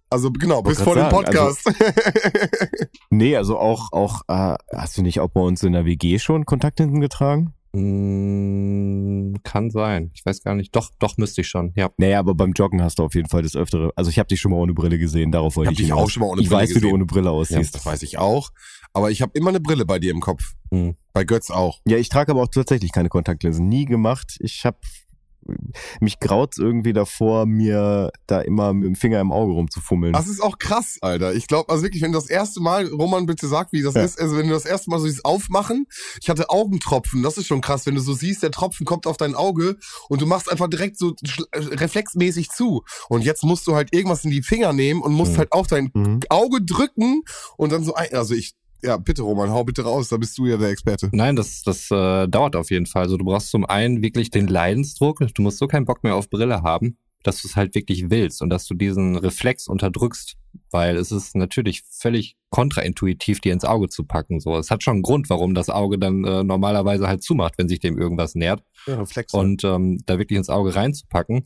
Also genau, bis vor dem sagen, Podcast. [LAUGHS] Nee, also auch, auch, äh, hast du nicht auch bei uns in der WG schon Kontaktlinsen getragen? Mm, kann sein. Ich weiß gar nicht. Doch, doch müsste ich schon. Ja. Naja, aber beim Joggen hast du auf jeden Fall das Öftere. Also ich habe dich schon mal ohne Brille gesehen, darauf wollte hab ich dich hinaus. auch schon mal ohne Ich Brille weiß, wie du gesehen. ohne Brille aussiehst. das weiß ich auch. Aber ich habe immer eine Brille bei dir im Kopf. Hm. Bei Götz auch. Ja, ich trage aber auch tatsächlich keine Kontaktlinsen. Nie gemacht. Ich habe mich graut irgendwie davor, mir da immer mit dem Finger im Auge rumzufummeln. Das ist auch krass, Alter. Ich glaube, also wirklich, wenn du das erste Mal, Roman, bitte sag, wie das Ja. ist, also wenn du das erste Mal so dieses Aufmachen, ich hatte Augentropfen, das ist schon krass, wenn du so siehst, der Tropfen kommt auf dein Auge und du machst einfach direkt so äh, reflexmäßig zu. Und jetzt musst du halt irgendwas in die Finger nehmen und musst Mhm. halt auf dein Mhm. Auge drücken und dann so ein, also ich, ja, bitte Roman, hau bitte raus, da bist du ja der Experte. Nein, das, das äh, dauert auf jeden Fall. Also du brauchst zum einen wirklich den Leidensdruck. Du musst so keinen Bock mehr auf Brille haben, dass du es halt wirklich willst und dass du diesen Reflex unterdrückst, weil es ist natürlich völlig kontraintuitiv, dir ins Auge zu packen. So, es hat schon einen Grund, warum das Auge dann äh, normalerweise halt zumacht, wenn sich dem irgendwas nähert. Ja, Reflex. Und ähm, da wirklich ins Auge reinzupacken,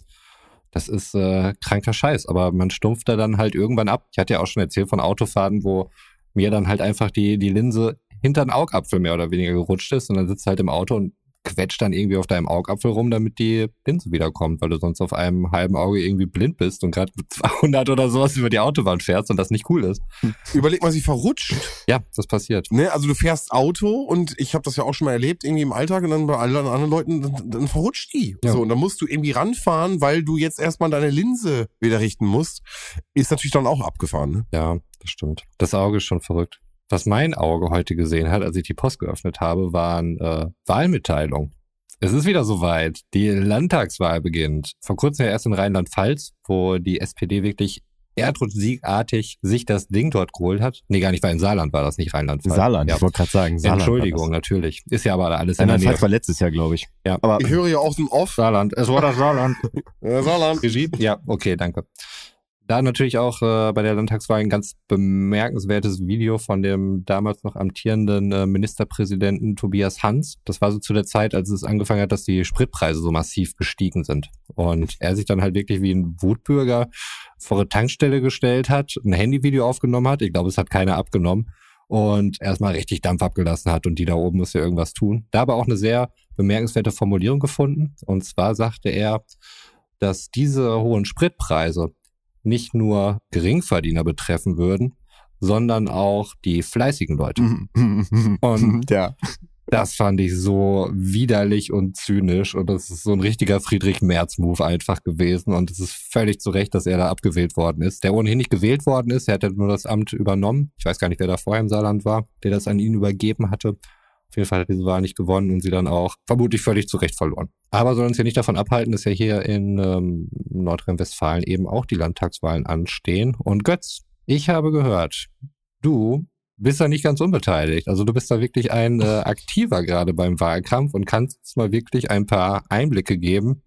das ist äh, kranker Scheiß. Aber man stumpft da dann halt irgendwann ab. Ich hatte ja auch schon erzählt von Autofahrten, wo mir dann halt einfach die, die Linse hinter den Augapfel mehr oder weniger gerutscht ist und dann sitzt halt im Auto und quetscht dann irgendwie auf deinem Augapfel rum, damit die Linse wiederkommt, weil du sonst auf einem halben Auge irgendwie blind bist und gerade mit [LAUGHS] 200 oder sowas über die Autobahn fährst und das nicht cool ist. Überleg mal, sie verrutscht. Ja, das passiert. Ne? Also du fährst Auto und ich habe das ja auch schon mal erlebt, irgendwie im Alltag und dann bei allen anderen Leuten, dann, dann verrutscht die. Ja. So, und dann musst du irgendwie ranfahren, weil du jetzt erstmal deine Linse wieder richten musst. Ist natürlich dann auch abgefahren. Ne? Ja, das stimmt. Das Auge ist schon verrückt. Was mein Auge heute gesehen hat, als ich die Post geöffnet habe, waren äh, Wahlmitteilungen. Es ist wieder soweit. Die Landtagswahl beginnt. Vor kurzem ja erst in Rheinland-Pfalz, wo die SPD wirklich erdrutschsiegartig sich das Ding dort geholt hat. Nee, gar nicht, weil in Saarland war das nicht Rheinland-Pfalz. Saarland, Ja. ich wollte gerade sagen. Saarland Entschuldigung, natürlich. Ist ja aber alles in der Rheinland-Pfalz Nähe. war letztes Jahr, glaube ich. Ja. Aber Ich höre ja auch so ein Off. Saarland. Es war das Saarland. [LAUGHS] Äh, Saarland. Regie? Ja, okay, danke. Da natürlich auch äh, bei der Landtagswahl ein ganz bemerkenswertes Video von dem damals noch amtierenden äh, Ministerpräsidenten Tobias Hans. Das war so zu der Zeit, als es angefangen hat, dass die Spritpreise so massiv gestiegen sind. Und er sich dann halt wirklich wie ein Wutbürger vor eine Tankstelle gestellt hat, ein Handyvideo aufgenommen hat. Ich glaube, es hat keiner abgenommen. Und erstmal richtig Dampf abgelassen hat und die da oben muss ja irgendwas tun. Da aber auch eine sehr bemerkenswerte Formulierung gefunden. Und zwar sagte er, dass diese hohen Spritpreise nicht nur Geringverdiener betreffen würden, sondern auch die fleißigen Leute. [LAUGHS] Und- ja. Das fand ich so widerlich und zynisch und das ist so ein richtiger Friedrich Merz-Move einfach gewesen und es ist völlig zu Recht, dass er da abgewählt worden ist. Der ohnehin nicht gewählt worden ist, er hat ja nur das Amt übernommen. Ich weiß gar nicht, wer da vorher im Saarland war, der das an ihn übergeben hatte. Auf jeden Fall hat diese Wahl nicht gewonnen und sie dann auch vermutlich völlig zu Recht verloren. Aber soll uns ja nicht davon abhalten, dass ja hier in ähm, Nordrhein-Westfalen eben auch die Landtagswahlen anstehen. Und Götz, ich habe gehört, du bist da nicht ganz unbeteiligt. Also du bist da wirklich ein äh, Aktiver gerade beim Wahlkampf und kannst uns mal wirklich ein paar Einblicke geben,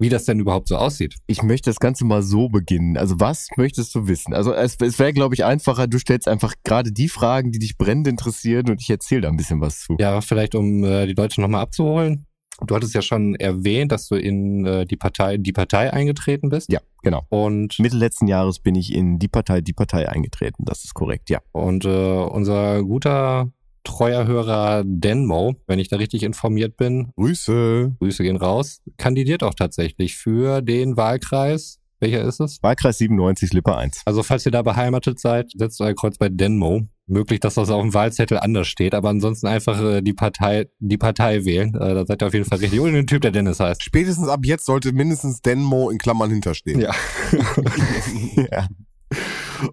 wie das denn überhaupt so aussieht. Ich möchte das Ganze mal so beginnen. Also was möchtest du wissen? Also es, es wäre, glaube ich, einfacher, du stellst einfach gerade die Fragen, die dich brennend interessieren und ich erzähle da ein bisschen was zu. Ja, vielleicht um äh, die Leute nochmal abzuholen. Du hattest ja schon erwähnt, dass du in äh, die Partei, die Partei eingetreten bist. Ja, genau. Und Mitte letzten Jahres bin ich in die Partei, die Partei eingetreten. Das ist korrekt, ja. Und äh, unser guter treuer Hörer Denmo, wenn ich da richtig informiert bin, Grüße. Grüße gehen raus, kandidiert auch tatsächlich für den Wahlkreis. Welcher ist es? Wahlkreis 97, Lippe 1. Also falls ihr da beheimatet seid, setzt euer Kreuz bei Denmo. Möglich, dass das auf dem Wahlzettel anders steht, aber ansonsten einfach äh, die Partei, die Partei wählen. Äh, da seid ihr auf jeden Fall richtig. Und den Typ, der Dennis heißt. Spätestens ab jetzt sollte mindestens Denmo in Klammern hinterstehen. Ja. [LAUGHS] ja.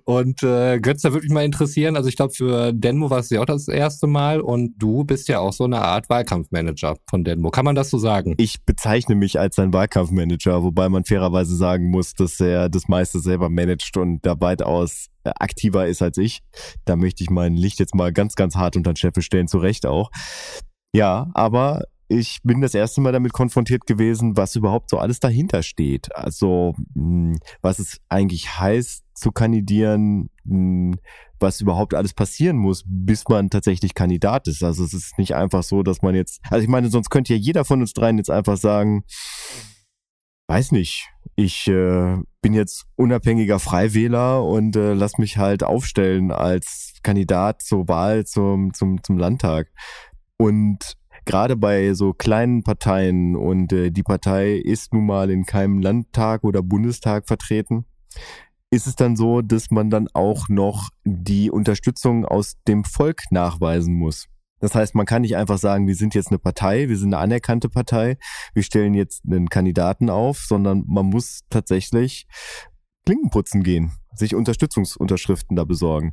Und äh, Götz, da würde mich mal interessieren, also ich glaube, für Denmo war es ja auch das erste Mal und du bist ja auch so eine Art Wahlkampfmanager von Denmo. Kann man das so sagen? Ich bezeichne mich als sein Wahlkampfmanager, wobei man fairerweise sagen muss, dass er das meiste selber managt und da weitaus äh, aktiver ist als ich. Da möchte ich mein Licht jetzt mal ganz, ganz hart unter den Scheffel stellen, zu Recht auch. Ja, aber ich bin das erste Mal damit konfrontiert gewesen, was überhaupt so alles dahinter steht. Also, mh, was es eigentlich heißt, zu kandidieren, mh, was überhaupt alles passieren muss, bis man tatsächlich Kandidat ist. Also es ist nicht einfach so, dass man jetzt, also ich meine, sonst könnte ja jeder von uns dreien jetzt einfach sagen, weiß nicht, ich äh, bin jetzt unabhängiger Freiwähler und äh, lass mich halt aufstellen als Kandidat zur Wahl zum, zum, zum Landtag. Und gerade bei so kleinen Parteien und äh, die Partei ist nun mal in keinem Landtag oder Bundestag vertreten, ist es dann so, dass man dann auch noch die Unterstützung aus dem Volk nachweisen muss. Das heißt, man kann nicht einfach sagen, wir sind jetzt eine Partei, wir sind eine anerkannte Partei, wir stellen jetzt einen Kandidaten auf, sondern man muss tatsächlich Klinken putzen gehen, sich Unterstützungsunterschriften da besorgen.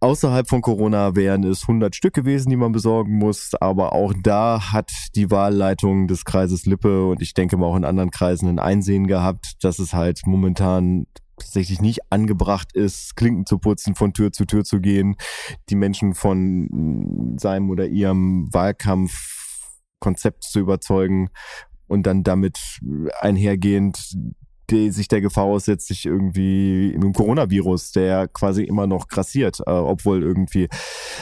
Außerhalb von Corona wären es 100 Stück gewesen, die man besorgen muss, aber auch da hat die Wahlleitung des Kreises Lippe und ich denke mal auch in anderen Kreisen ein Einsehen gehabt, dass es halt momentan tatsächlich nicht angebracht ist, Klinken zu putzen, von Tür zu Tür zu gehen, die Menschen von seinem oder ihrem Wahlkampfkonzept zu überzeugen und dann damit einhergehend die sich der Gefahr aussetzt, sich irgendwie im Coronavirus, der quasi immer noch grassiert, äh, obwohl irgendwie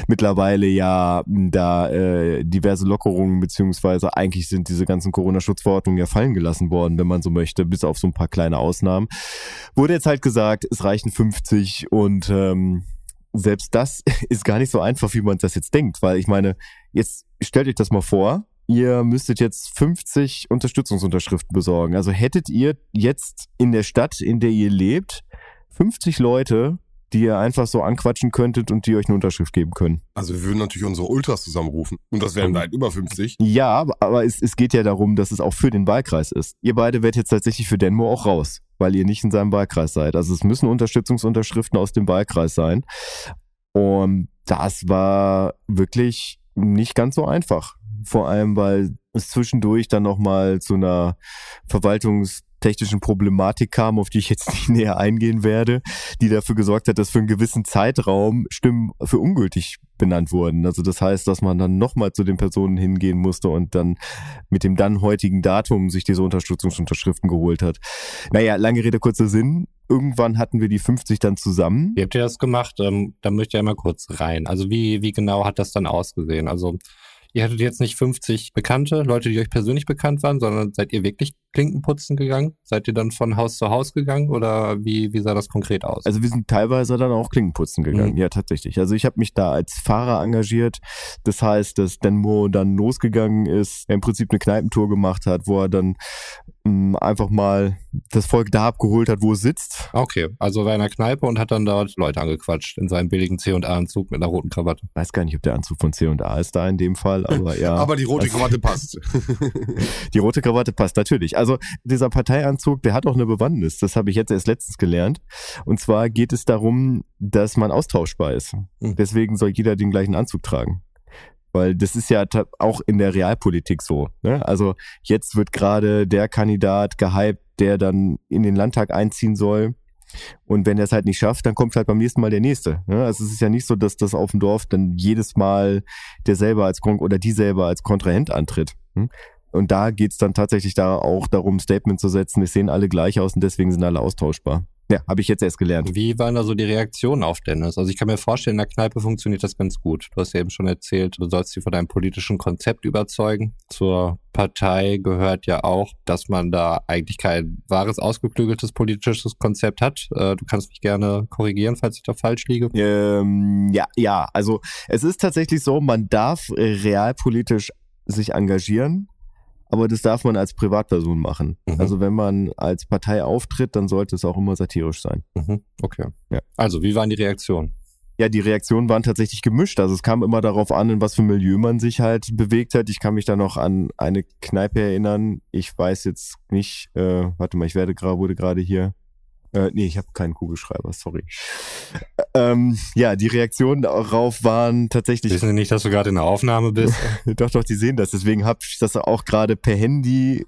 mittlerweile ja da äh, diverse Lockerungen beziehungsweise eigentlich sind diese ganzen Corona-Schutzverordnungen ja fallen gelassen worden, wenn man so möchte, bis auf so ein paar kleine Ausnahmen. Wurde jetzt halt gesagt, es reichen 50 und ähm, selbst das [LAUGHS] ist gar nicht so einfach, wie man das jetzt denkt, weil ich meine, jetzt stellt euch das mal vor, ihr müsstet jetzt 50 Unterstützungsunterschriften besorgen. Also hättet ihr jetzt in der Stadt, in der ihr lebt, 50 Leute, die ihr einfach so anquatschen könntet und die euch eine Unterschrift geben können. Also wir würden natürlich unsere Ultras zusammenrufen. Und das wären weit über 50. Ja, aber es, es geht ja darum, dass es auch für den Wahlkreis ist. Ihr beide werdet jetzt tatsächlich für Denmo auch raus, weil ihr nicht in seinem Wahlkreis seid. Also es müssen Unterstützungsunterschriften aus dem Wahlkreis sein. Und das war wirklich nicht ganz so einfach. Vor allem, weil es zwischendurch dann nochmal zu einer Verwaltungs- technischen Problematik kam, auf die ich jetzt [LAUGHS] nicht näher eingehen werde, die dafür gesorgt hat, dass für einen gewissen Zeitraum Stimmen für ungültig benannt wurden. Also das heißt, dass man dann nochmal zu den Personen hingehen musste und dann mit dem dann heutigen Datum sich diese Unterstützungsunterschriften geholt hat. Naja, lange Rede, kurzer Sinn. Irgendwann hatten wir die 50 dann zusammen. Wie habt ihr das gemacht? Ähm, da möchte ich einmal kurz rein. Also wie, wie genau hat das dann ausgesehen? Also Ihr hattet jetzt nicht 50 Bekannte, Leute, die euch persönlich bekannt waren, sondern seid ihr wirklich Klinkenputzen gegangen? Seid ihr dann von Haus zu Haus gegangen oder wie, wie sah das konkret aus? Also wir sind teilweise dann auch Klinkenputzen gegangen, mhm. ja tatsächlich. Also ich habe mich da als Fahrer engagiert. Das heißt, dass Denmo dann losgegangen ist, er im Prinzip eine Kneipentour gemacht hat, wo er dann mh, einfach mal das Volk da abgeholt hat, wo es sitzt. Okay, also war in einer Kneipe und hat dann dort Leute angequatscht in seinem billigen C&A-Anzug mit einer roten Krawatte. Weiß gar nicht, ob der Anzug von C&A ist da in dem Fall, aber ja. [LAUGHS] aber die rote also, Krawatte passt. [LAUGHS] die rote Krawatte passt natürlich. Also dieser Parteianzug, der hat auch eine Bewandtnis. Das habe ich jetzt erst letztens gelernt. Und zwar geht es darum, dass man austauschbar ist. Mhm. Deswegen soll jeder den gleichen Anzug tragen. Weil das ist ja auch in der Realpolitik so. Ne? Also jetzt wird gerade der Kandidat gehypt, der dann in den Landtag einziehen soll. Und wenn er es halt nicht schafft, dann kommt halt beim nächsten Mal der nächste. Ne? Also es ist ja nicht so, dass das auf dem Dorf dann jedes Mal der selber als Kon oder die selber als Kontrahent antritt. Hm? Und da geht's dann tatsächlich da auch darum, Statement zu setzen. Wir sehen alle gleich aus und deswegen sind alle austauschbar. Ja, habe ich jetzt erst gelernt. Wie waren da so die Reaktionen auf Dennis? Also ich kann mir vorstellen, in der Kneipe funktioniert das ganz gut. Du hast ja eben schon erzählt, du sollst sie von deinem politischen Konzept überzeugen. Zur Partei gehört ja auch, dass man da eigentlich kein wahres, ausgeklügeltes politisches Konzept hat. Äh, du kannst mich gerne korrigieren, falls ich da falsch liege. Ähm, ja, ja, also es ist tatsächlich so, man darf realpolitisch sich engagieren, aber das darf man als Privatperson machen. Mhm. Also wenn man als Partei auftritt, dann sollte es auch immer satirisch sein. Mhm. Okay. Ja. Also, wie waren die Reaktionen? Ja, die Reaktionen waren tatsächlich gemischt. Also es kam immer darauf an, in was für Milieu man sich halt bewegt hat. Ich kann mich da noch an eine Kneipe erinnern. Ich weiß jetzt nicht, äh, warte mal, ich werde gerade, wurde gerade hier äh, nee, ich habe keinen Kugelschreiber, sorry. Ähm, ja, die Reaktionen darauf waren tatsächlich. Wissen Sie nicht, dass du gerade in der Aufnahme bist? [LAUGHS] doch, doch, die sehen das. Deswegen habe ich das auch gerade per Handy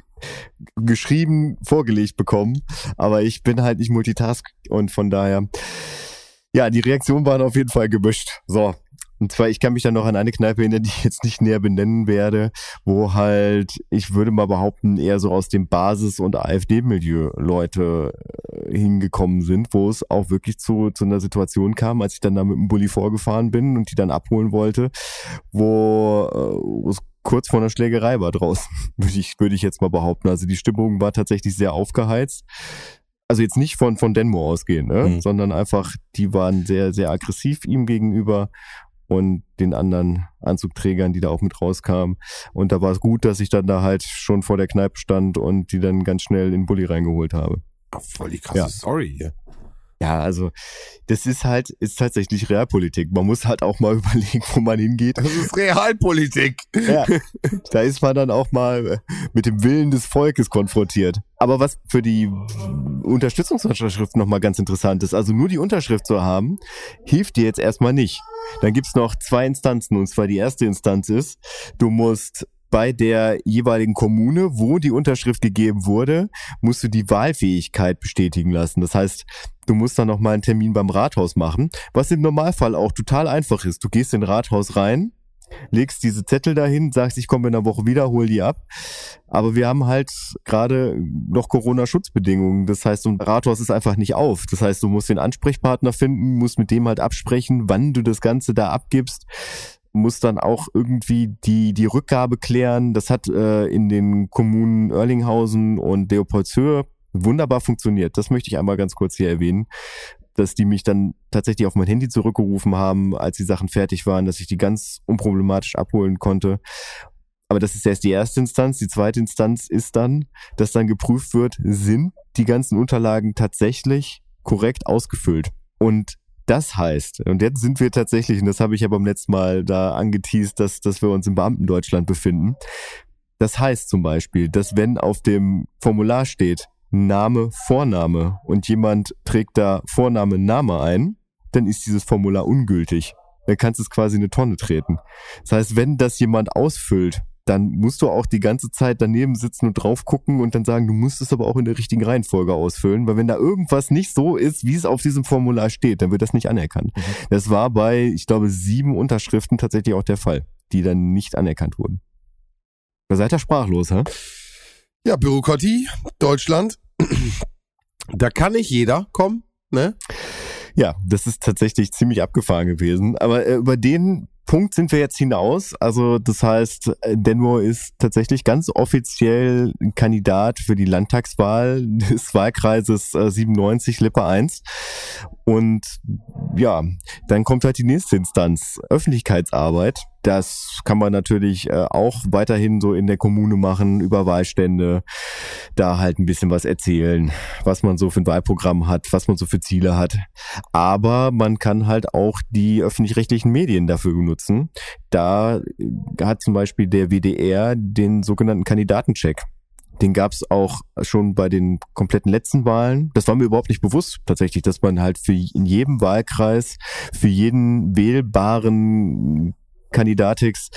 geschrieben vorgelegt bekommen. Aber ich bin halt nicht Multitask und von daher. Ja, die Reaktionen waren auf jeden Fall gemischt. So, und zwar, ich kann mich dann noch an eine Kneipe erinnern, die ich jetzt nicht näher benennen werde, wo halt, ich würde mal behaupten, eher so aus dem Basis- und AfD-Milieu Leute äh, hingekommen sind, wo es auch wirklich zu, zu einer Situation kam, als ich dann da mit dem Bulli vorgefahren bin und die dann abholen wollte, wo äh, es kurz vor einer Schlägerei war draußen, [LAUGHS] würde ich, würde ich jetzt mal behaupten. Also die Stimmung war tatsächlich sehr aufgeheizt also jetzt nicht von, von Denmo ausgehen, ne? Mhm. sondern einfach, die waren sehr, sehr aggressiv ihm gegenüber und den anderen Anzugträgern, die da auch mit rauskamen. Und da war es gut, dass ich dann da halt schon vor der Kneipe stand und die dann ganz schnell in den Bulli reingeholt habe. Ach, voll die krasse ja. Story hier. Ja, also das ist halt, ist tatsächlich Realpolitik. Man muss halt auch mal [LAUGHS] überlegen, wo man hingeht. Das ist Realpolitik. Ja, da ist man dann auch mal mit dem Willen des Volkes konfrontiert. Aber was für die Unterstützungsunterschrift nochmal ganz interessant ist, also nur die Unterschrift zu haben, hilft dir jetzt erstmal nicht. Dann gibt's noch zwei Instanzen, und zwar die erste Instanz ist, du musst bei der jeweiligen Kommune, wo die Unterschrift gegeben wurde, musst du die Wahlfähigkeit bestätigen lassen. Das heißt, du musst dann nochmal einen Termin beim Rathaus machen, was im Normalfall auch total einfach ist. Du gehst in Rathaus rein, legst diese Zettel dahin, sagst, ich komme in einer Woche wieder, hol die ab. Aber wir haben halt gerade noch Corona-Schutzbedingungen. Das heißt, ein Rathaus ist einfach nicht auf. Das heißt, du musst den Ansprechpartner finden, musst mit dem halt absprechen, wann du das Ganze da abgibst muss dann auch irgendwie die, die Rückgabe klären. Das hat äh, in den Kommunen Erlinghausen und Leopoldshöhe wunderbar funktioniert. Das möchte ich einmal ganz kurz hier erwähnen, dass die mich dann tatsächlich auf mein Handy zurückgerufen haben, als die Sachen fertig waren, dass ich die ganz unproblematisch abholen konnte. Aber das ist erst die erste Instanz. Die zweite Instanz ist dann, dass dann geprüft wird, sind die ganzen Unterlagen tatsächlich korrekt ausgefüllt. Und das heißt, und jetzt sind wir tatsächlich, und das habe ich ja beim letzten Mal da angeteased, dass, dass wir uns im Beamtendeutschland befinden. Das heißt zum Beispiel, dass wenn auf dem Formular steht Name, Vorname und jemand trägt da Vorname, Name ein, dann ist dieses Formular ungültig. Dann kannst du es quasi in eine Tonne treten. Das heißt, wenn das jemand ausfüllt dann musst du auch die ganze Zeit daneben sitzen und drauf gucken und dann sagen, du musst es aber auch in der richtigen Reihenfolge ausfüllen, weil wenn da irgendwas nicht so ist, wie es auf diesem Formular steht, dann wird das nicht anerkannt. Mhm. Das war bei, ich glaube, sieben Unterschriften tatsächlich auch der Fall, die dann nicht anerkannt wurden. Da seid ihr sprachlos, hä? Ja, Bürokratie, Deutschland. Da kann nicht jeder kommen, ne? Ja, das ist tatsächlich ziemlich abgefahren gewesen. Aber äh, über den Punkt sind wir jetzt hinaus. Also das heißt, Denver ist tatsächlich ganz offiziell Kandidat für die Landtagswahl [LAUGHS] des Wahlkreises 97 Lippe 1. Und ja, dann kommt halt die nächste Instanz, Öffentlichkeitsarbeit. Das kann man natürlich äh, auch weiterhin so in der Kommune machen, über Wahlstände, da halt ein bisschen was erzählen, was man so für ein Wahlprogramm hat, was man so für Ziele hat. Aber man kann halt auch die öffentlich-rechtlichen Medien dafür benutzen. Da hat zum Beispiel der WDR den sogenannten Kandidatencheck. Den gab es auch schon bei den kompletten letzten Wahlen. Das war mir überhaupt nicht bewusst tatsächlich, dass man halt für in jedem Wahlkreis, für jeden wählbaren Kandidatix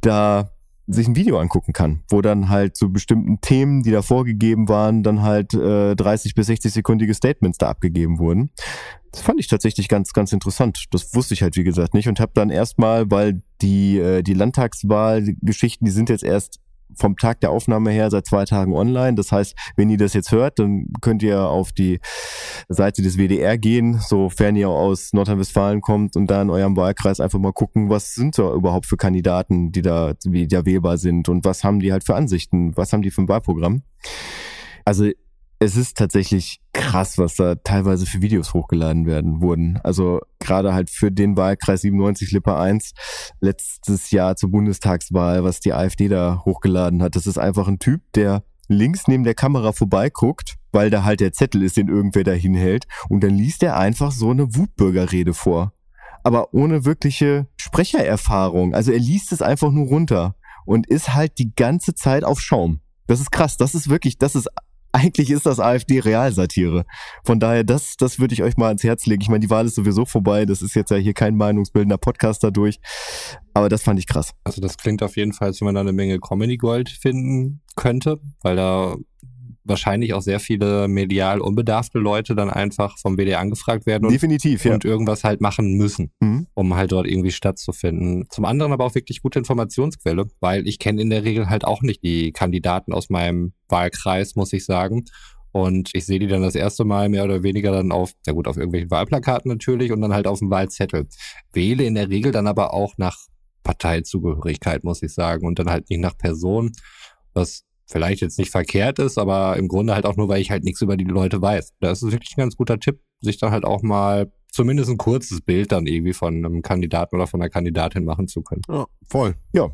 da sich ein Video angucken kann, wo dann halt zu so bestimmten Themen, die da vorgegeben waren, dann halt äh, 30 bis 60 sekundige Statements da abgegeben wurden. Das fand ich tatsächlich ganz, ganz interessant. Das wusste ich halt wie gesagt nicht und habe dann erstmal, weil die äh, die Landtagswahlgeschichten, die sind jetzt erst vom Tag der Aufnahme her seit zwei Tagen online. Das heißt, wenn ihr das jetzt hört, dann könnt ihr auf die Seite des WDR gehen, sofern ihr aus Nordrhein-Westfalen kommt und da in eurem Wahlkreis einfach mal gucken, was sind da überhaupt für Kandidaten, die da, da wählbar sind und was haben die halt für Ansichten, was haben die für ein Wahlprogramm. Also es ist tatsächlich krass, was da teilweise für Videos hochgeladen werden wurden. Also gerade halt für den Wahlkreis 97 Lippe 1 letztes Jahr zur Bundestagswahl, was die AfD da hochgeladen hat. Das ist einfach ein Typ, der links neben der Kamera vorbeiguckt, weil da halt der Zettel ist, den irgendwer da hinhält. Und dann liest er einfach so eine Wutbürgerrede vor. Aber ohne wirkliche Sprechererfahrung. Also er liest es einfach nur runter und ist halt die ganze Zeit auf Schaum. Das ist krass. Das ist wirklich, das ist eigentlich ist das AfD Realsatire. Von daher, das, das würde ich euch mal ans Herz legen. Ich meine, die Wahl ist sowieso vorbei. Das ist jetzt ja hier kein meinungsbildender Podcast dadurch. Aber das fand ich krass. Also das klingt auf jeden Fall, als wenn man da eine Menge Comedy Gold finden könnte, weil da wahrscheinlich auch sehr viele medial unbedarfte Leute dann einfach vom WDR angefragt werden und, Definitiv, ja. und irgendwas halt machen müssen, mhm. um halt dort irgendwie stattzufinden. Zum anderen aber auch wirklich gute Informationsquelle, weil ich kenne in der Regel halt auch nicht die Kandidaten aus meinem Wahlkreis, muss ich sagen. Und ich sehe die dann das erste Mal mehr oder weniger dann auf, ja gut, auf irgendwelchen Wahlplakaten natürlich und dann halt auf dem Wahlzettel. Wähle in der Regel dann aber auch nach Parteizugehörigkeit, muss ich sagen, und dann halt nicht nach Person, was vielleicht jetzt nicht verkehrt ist, aber im Grunde halt auch nur, weil ich halt nichts über die Leute weiß. Das ist wirklich ein ganz guter Tipp, sich dann halt auch mal zumindest ein kurzes Bild dann irgendwie von einem Kandidaten oder von einer Kandidatin machen zu können. Ja, voll. Ja,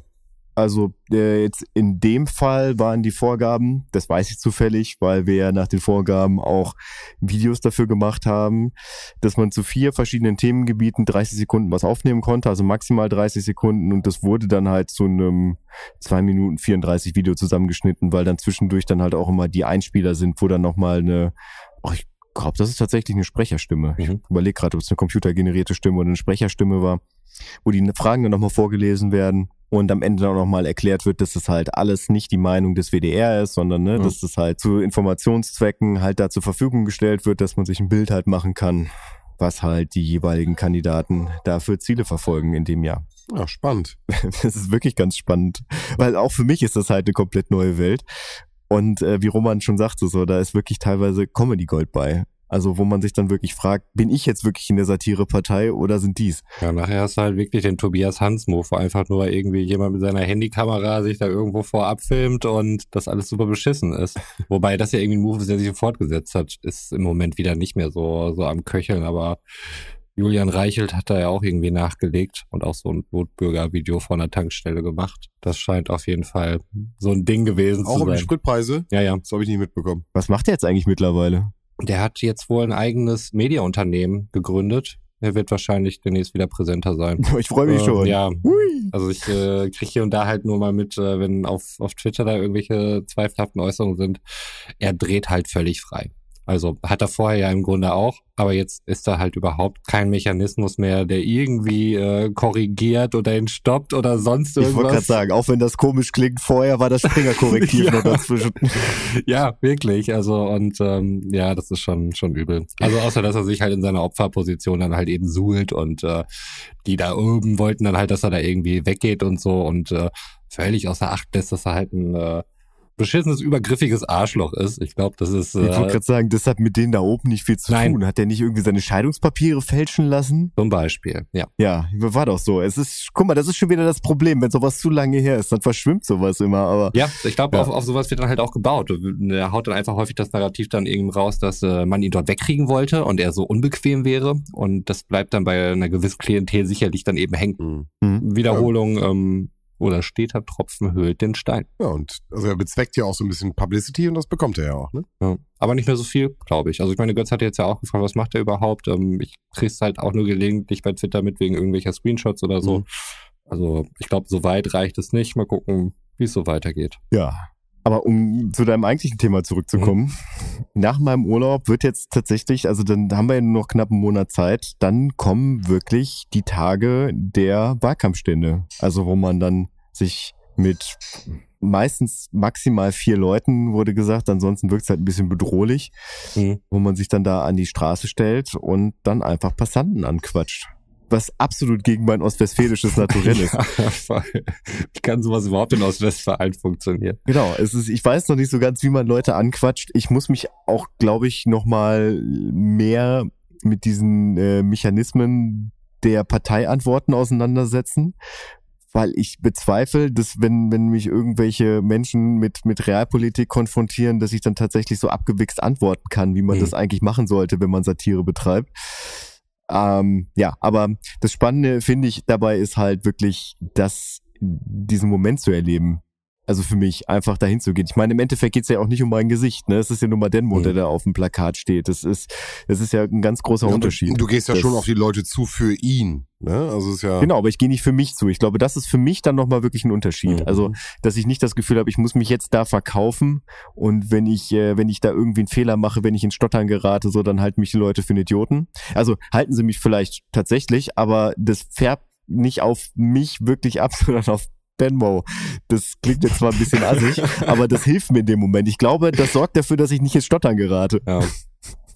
also äh, jetzt in dem Fall waren die Vorgaben, das weiß ich zufällig, weil wir ja nach den Vorgaben auch Videos dafür gemacht haben, dass man zu vier verschiedenen Themengebieten 30 Sekunden was aufnehmen konnte, also maximal 30 Sekunden und das wurde dann halt zu einem 2 Minuten 34 Video zusammengeschnitten, weil dann zwischendurch dann halt auch immer die Einspieler sind, wo dann nochmal eine, oh, ich glaube, das ist tatsächlich eine Sprecherstimme. Ich mhm. überlege gerade, ob es eine computergenerierte Stimme oder eine Sprecherstimme war, wo die Fragen dann nochmal vorgelesen werden und am Ende dann nochmal erklärt wird, dass es halt alles nicht die Meinung des WDR ist, sondern ne, mhm. dass es halt zu Informationszwecken halt da zur Verfügung gestellt wird, dass man sich ein Bild halt machen kann, was halt die jeweiligen Kandidaten dafür Ziele verfolgen in dem Jahr. Ja, spannend. [LAUGHS] Das ist wirklich ganz spannend, weil auch für mich ist das halt eine komplett neue Welt. Und äh, wie Roman schon sagte, so, da ist wirklich teilweise Comedy Gold bei. Also wo man sich dann wirklich fragt, bin ich jetzt wirklich in der Satirepartei oder sind dies? Ja, nachher hast du halt wirklich den Tobias Hans-Move, wo einfach nur irgendwie jemand mit seiner Handykamera sich da irgendwo vorab filmt und das alles super beschissen ist. [LAUGHS] Wobei das ja irgendwie ein Move ist, der sich fortgesetzt hat, ist im Moment wieder nicht mehr so, so am Köcheln, aber Julian Reichelt hat da ja auch irgendwie nachgelegt und auch so ein Notbürger-Video von der Tankstelle gemacht. Das scheint auf jeden Fall so ein Ding gewesen Auch zu um die sein. Spritpreise? Ja, ja. Das habe ich nicht mitbekommen. Was macht er jetzt eigentlich mittlerweile? Der hat jetzt wohl ein eigenes Mediaunternehmen gegründet. Er wird wahrscheinlich demnächst wieder präsenter sein. [LAUGHS] Ich freue mich Äh, schon. Ja, Hui. also ich äh, kriege hier und da halt nur mal mit, äh, wenn auf, auf Twitter da irgendwelche zweifelhaften Äußerungen sind. Er dreht halt völlig frei. Also hat er vorher ja im Grunde auch, aber jetzt ist da halt überhaupt kein Mechanismus mehr, der irgendwie äh, korrigiert oder ihn stoppt oder sonst Ich wollte gerade irgendwas. sagen, auch wenn das komisch klingt, vorher war das Springer-Korrektiv [LAUGHS] Ja. noch dazwischen. ja, wirklich. Also und ähm, ja, das ist schon schon übel. Also außer dass er sich halt in seiner Opferposition dann halt eben suhlt und äh, die da oben wollten dann halt, dass er da irgendwie weggeht und so und äh, völlig außer Acht lässt, dass er halt ein äh, beschissenes, übergriffiges Arschloch ist. Ich glaube, das ist Ich wollte äh, gerade sagen, das hat mit denen da oben nicht viel zu Nein. tun. Hat der nicht irgendwie seine Scheidungspapiere fälschen lassen? zum Beispiel. Ja. Ja, war doch so. Es ist, guck mal, das ist schon wieder das Problem. Wenn sowas zu lange her ist, dann verschwimmt sowas immer. Aber Ja, ich glaube, Ja. auf, auf sowas wird dann halt auch gebaut. Er haut dann einfach häufig das Narrativ dann irgendwie raus, dass äh, man ihn dort wegkriegen wollte und er so unbequem wäre. Und das bleibt dann bei einer gewissen Klientel sicherlich dann eben hängen. hm, Wiederholung ähm, oder steter Tropfen höhlt den Stein. Ja, und also er bezweckt ja auch so ein bisschen Publicity und das bekommt er ja auch, ne? Ja. Aber nicht mehr so viel, glaube ich. Also ich meine, Götz hat jetzt ja auch gefragt, was macht er überhaupt? Ähm, ich krieg's halt auch nur gelegentlich bei Twitter mit wegen irgendwelcher Screenshots oder so. Mhm. Also ich glaube, so weit reicht es nicht. Mal gucken, wie es so weitergeht. ja. Aber um zu deinem eigentlichen Thema zurückzukommen, nach meinem Urlaub wird jetzt tatsächlich, also dann haben wir ja nur noch knapp einen Monat Zeit, dann kommen wirklich die Tage der Wahlkampfstände. Also wo man dann sich mit meistens maximal vier Leuten, wurde gesagt, ansonsten wirkt es halt ein bisschen bedrohlich, Mhm. wo man sich dann da an die Straße stellt und dann einfach Passanten anquatscht. Was absolut gegen mein ostwestfälisches Naturell [LAUGHS] ist. Ja, voll. Wie kann sowas überhaupt in Ostwestfalen funktionieren? Genau, es ist, ich weiß noch nicht so ganz, wie man Leute anquatscht. Ich muss mich auch, glaube ich, noch mal mehr mit diesen äh, Mechanismen der Parteiantworten auseinandersetzen, weil ich bezweifle, dass wenn wenn mich irgendwelche Menschen mit mit Realpolitik konfrontieren, dass ich dann tatsächlich so abgewichst antworten kann, wie man Mhm. das eigentlich machen sollte, wenn man Satire betreibt. Ähm, ja, aber das Spannende finde ich dabei ist halt wirklich, dass diesen Moment zu erleben. Also für mich einfach dahin zu gehen. Ich meine, im Endeffekt geht's ja auch nicht um mein Gesicht. Ne? Es ist ja nur mal Denmo, Mhm. der da auf dem Plakat steht. Das ist, das ist ja ein ganz großer Ja, Unterschied. Du, du gehst ja Das- schon auf die Leute zu für ihn, ne? Also ist ja. Genau, aber ich gehe nicht für mich zu. Ich glaube, das ist für mich dann nochmal wirklich ein Unterschied. Mhm. Also, dass ich nicht das Gefühl habe, ich muss mich jetzt da verkaufen und wenn ich, äh, wenn ich da irgendwie einen Fehler mache, wenn ich in Stottern gerate, so, dann halten mich die Leute für einen Idioten. Also halten sie mich vielleicht tatsächlich, aber das färbt nicht auf mich wirklich ab, [LAUGHS] sondern auf Benmo. Das klingt jetzt zwar ein bisschen assig, aber das hilft mir in dem Moment. Ich glaube, das sorgt dafür, dass ich nicht ins Stottern gerate. Ja.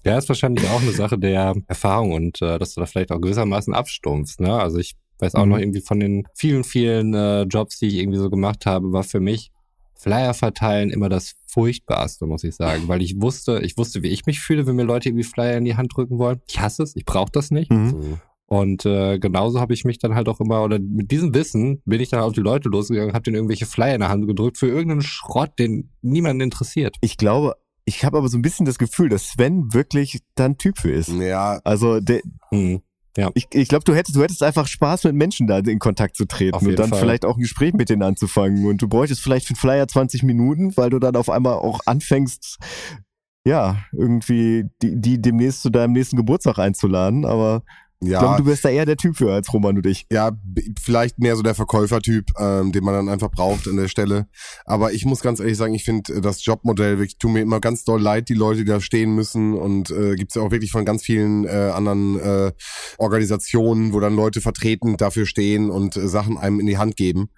Ja, ist wahrscheinlich auch eine Sache der Erfahrung und äh, dass du da vielleicht auch gewissermaßen abstumpfst. Ne? Also ich weiß auch Mhm. noch irgendwie von den vielen, vielen äh, Jobs, die ich irgendwie so gemacht habe, war für mich Flyer verteilen immer das Furchtbarste, muss ich sagen. Weil ich wusste, ich wusste, wie ich mich fühle, wenn mir Leute irgendwie Flyer in die Hand drücken wollen. Ich hasse es, ich brauche das nicht. Mhm. Mhm. Und äh, genauso habe ich mich dann halt auch immer, oder mit diesem Wissen bin ich dann auf die Leute losgegangen, habe denen irgendwelche Flyer in der Hand gedrückt für irgendeinen Schrott, den niemanden interessiert. Ich glaube, ich habe aber so ein bisschen das Gefühl, dass Sven wirklich da ein Typ für ist. Ja, Also der, Hm. ich, ich glaube, du hättest, du hättest einfach Spaß mit Menschen da in Kontakt zu treten und dann Fall. vielleicht auch ein Gespräch mit denen anzufangen. Und du bräuchtest vielleicht für den Flyer 20 Minuten, weil du dann auf einmal auch anfängst, ja, irgendwie die, die demnächst zu deinem nächsten Geburtstag einzuladen. Aber ich ja. glaube, du wärst da eher der Typ für als Roman und ich. Ja, vielleicht mehr so der Verkäufertyp, ähm, den man dann einfach braucht an der Stelle. Aber ich muss ganz ehrlich sagen, ich finde äh, das Jobmodell wirklich tut mir immer ganz doll leid, die Leute, die da stehen müssen. Und äh, gibt's ja auch wirklich von ganz vielen äh, anderen äh, Organisationen, wo dann Leute vertreten dafür stehen und äh, Sachen einem in die Hand geben.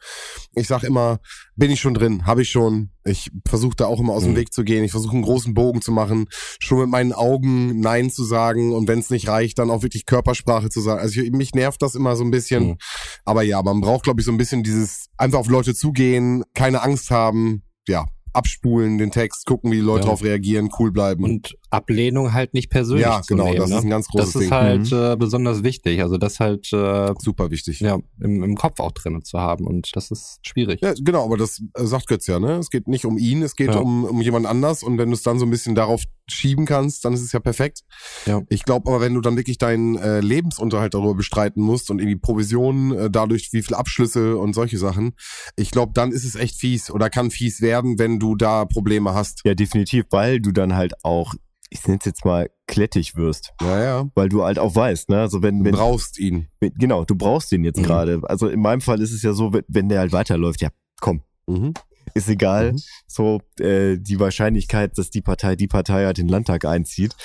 Ich sag immer, bin ich schon drin, habe ich schon. Ich versuche da auch immer aus dem Mhm. Weg zu gehen. Ich versuche einen großen Bogen zu machen, schon mit meinen Augen Nein zu sagen und wenn es nicht reicht, dann auch wirklich Körpersprache zu sagen. Also ich, mich nervt das immer so ein bisschen. Mhm. Aber ja, man braucht, glaube ich, so ein bisschen dieses einfach auf Leute zugehen, keine Angst haben, ja, abspulen den Text, gucken, wie die Leute Ja. darauf reagieren, cool bleiben. Und Ablehnung halt nicht persönlich ja, zu genau, nehmen. das ne? ist ein ganz großes Das ist Ding. halt Mhm. äh, besonders wichtig. Also das halt äh, Super wichtig. ja, im, im Kopf auch drin zu haben und das ist schwierig. Ja, genau, aber das äh, sagt Götz ja, ne? Es geht nicht um ihn, es geht Ja. um, um jemand anders und wenn du es dann so ein bisschen darauf schieben kannst, dann ist es ja perfekt. Ja. Ich glaube aber, wenn du dann wirklich deinen äh, Lebensunterhalt darüber bestreiten musst und irgendwie Provisionen, äh, dadurch wie viele Abschlüsse und solche Sachen, ich glaube, dann ist es echt fies oder kann fies werden, wenn du da Probleme hast. Ja, definitiv, weil du dann halt auch, ich nenne es jetzt mal, klettig wirst. Ja, ja. Weil du halt auch weißt, ne? Also wenn, Du wenn brauchst ihn. wenn- genau, du brauchst den jetzt Mhm. gerade. Also in meinem Fall ist es ja so, wenn, wenn der halt weiterläuft, ja, komm, Mhm. ist egal. Mhm. So, äh, die Wahrscheinlichkeit, dass die Partei, die Partei halt den Landtag einzieht,